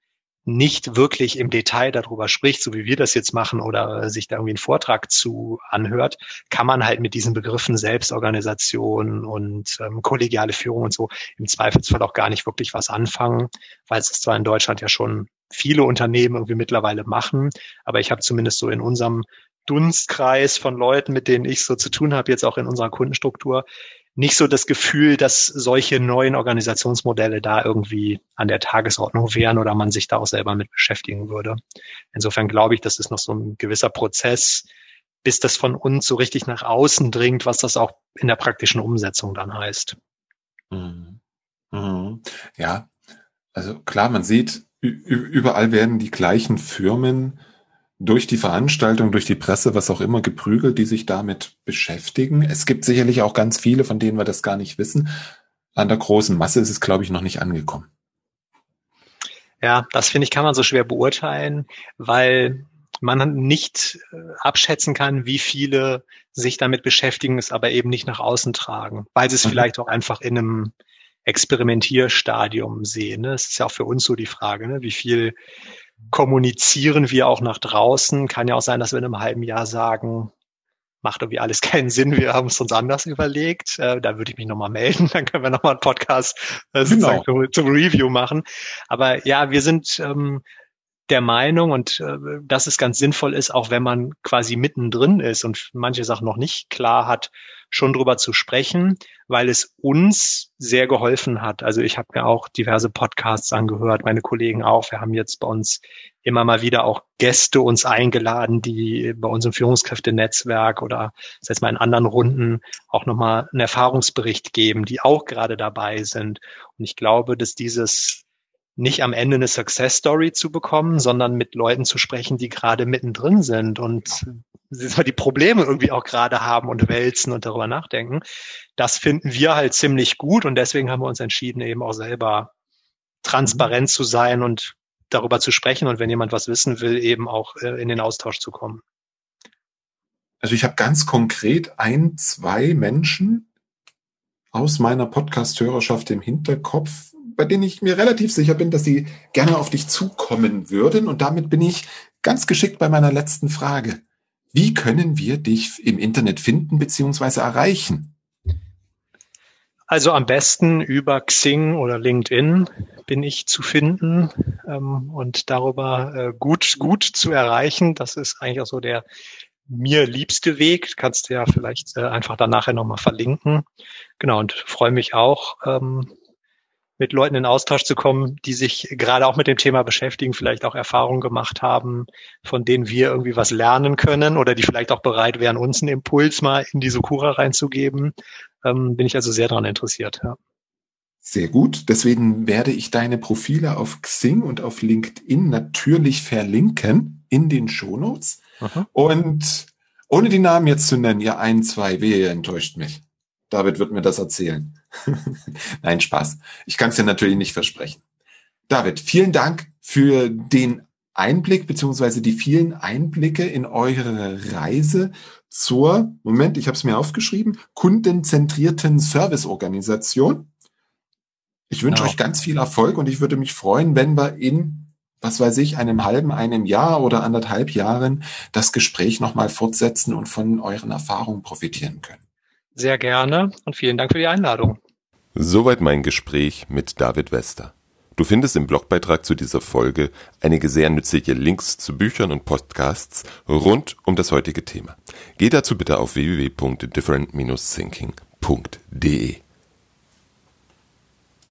nicht wirklich im Detail darüber spricht, so wie wir das jetzt machen oder sich da irgendwie einen Vortrag zu anhört, kann man halt mit diesen Begriffen Selbstorganisation und ähm, kollegiale Führung und so im Zweifelsfall auch gar nicht wirklich was anfangen, weil es zwar in Deutschland ja schon viele Unternehmen irgendwie mittlerweile machen, aber ich habe zumindest so in unserem Dunstkreis von Leuten, mit denen ich so zu tun habe, jetzt auch in unserer Kundenstruktur, nicht so das Gefühl, dass solche neuen Organisationsmodelle da irgendwie an der Tagesordnung wären oder man sich da auch selber mit beschäftigen würde. Insofern glaube ich, das ist noch so ein gewisser Prozess, bis das von uns so richtig nach außen dringt, was das auch in der praktischen Umsetzung dann heißt. Mhm. Mhm. Ja, also klar, man sieht, überall werden die gleichen Firmen durch die Veranstaltung, durch die Presse, was auch immer, geprügelt, die sich damit beschäftigen. Es gibt sicherlich auch ganz viele, von denen wir das gar nicht wissen. An der großen Masse ist es, glaube ich, noch nicht angekommen. Ja, das finde ich, kann man so schwer beurteilen, weil man nicht äh, abschätzen kann, wie viele sich damit beschäftigen, es aber eben nicht nach außen tragen, weil sie es mhm. vielleicht auch einfach in einem Experimentierstadium sehen. Ne? Das ist ja auch für uns so die Frage, ne? wie viel kommunizieren wir auch nach draußen. Kann ja auch sein, dass wir in einem halben Jahr sagen, macht irgendwie alles keinen Sinn, wir haben es uns anders überlegt. Äh, da würde ich mich nochmal melden, dann können wir nochmal einen Podcast äh, genau. zum, zum, Review machen. Aber ja, wir sind ähm, der Meinung und äh, dass es ganz sinnvoll ist, auch wenn man quasi mittendrin ist und manche Sachen noch nicht klar hat, schon drüber zu sprechen, weil es uns sehr geholfen hat. Also ich habe mir auch diverse Podcasts angehört, meine Kollegen auch. Wir haben jetzt bei uns immer mal wieder auch Gäste uns eingeladen, die bei uns im Führungskräftenetzwerk oder heißt mal in anderen Runden auch nochmal einen Erfahrungsbericht geben, die auch gerade dabei sind. Und ich glaube, dass dieses nicht am Ende eine Success Story zu bekommen, sondern mit Leuten zu sprechen, die gerade mittendrin sind und die Probleme irgendwie auch gerade haben und wälzen und darüber nachdenken. Das finden wir halt ziemlich gut und deswegen haben wir uns entschieden, eben auch selber transparent zu sein und darüber zu sprechen und wenn jemand was wissen will, eben auch äh, in den Austausch zu kommen. Also ich habe ganz konkret ein, zwei Menschen aus meiner Podcast-Hörerschaft im Hinterkopf, bei denen ich mir relativ sicher bin, dass sie gerne auf dich zukommen würden. Und damit bin ich ganz geschickt bei meiner letzten Frage. Wie können wir dich im Internet finden bzw. erreichen? Also am besten über Xing oder LinkedIn bin ich zu finden ähm, und darüber äh, gut, gut zu erreichen. Das ist eigentlich auch so der mir liebste Weg. Kannst du ja vielleicht äh, einfach dann nachher nochmal verlinken. Genau, und freue mich auch, ähm, mit Leuten in Austausch zu kommen, die sich gerade auch mit dem Thema beschäftigen, vielleicht auch Erfahrungen gemacht haben, von denen wir irgendwie was lernen können oder die vielleicht auch bereit wären, uns einen Impuls mal in die Sukura reinzugeben. Ähm, bin ich also sehr daran interessiert. Ja. Sehr gut. Deswegen werde ich deine Profile auf Xing und auf LinkedIn natürlich verlinken in den Shownotes. Aha. Und ohne die Namen jetzt zu nennen, ihr ein, zwei, wehe, ihr enttäuscht mich. David wird mir das erzählen. Nein, Spaß. Ich kann es dir natürlich nicht versprechen. David, vielen Dank für den Einblick beziehungsweise die vielen Einblicke in eure Reise zur, Moment, ich habe es mir aufgeschrieben, kundenzentrierten Serviceorganisation. Ich wünsche genau. euch ganz viel Erfolg und ich würde mich freuen, wenn wir in, was weiß ich, einem halben, einem Jahr oder anderthalb Jahren das Gespräch nochmal fortsetzen und von euren Erfahrungen profitieren können. Sehr gerne und vielen Dank für die Einladung. Soweit mein Gespräch mit David Wester. Du findest im Blogbeitrag zu dieser Folge einige sehr nützliche Links zu Büchern und Podcasts rund um das heutige Thema. Geh dazu bitte auf www.different-thinking.de.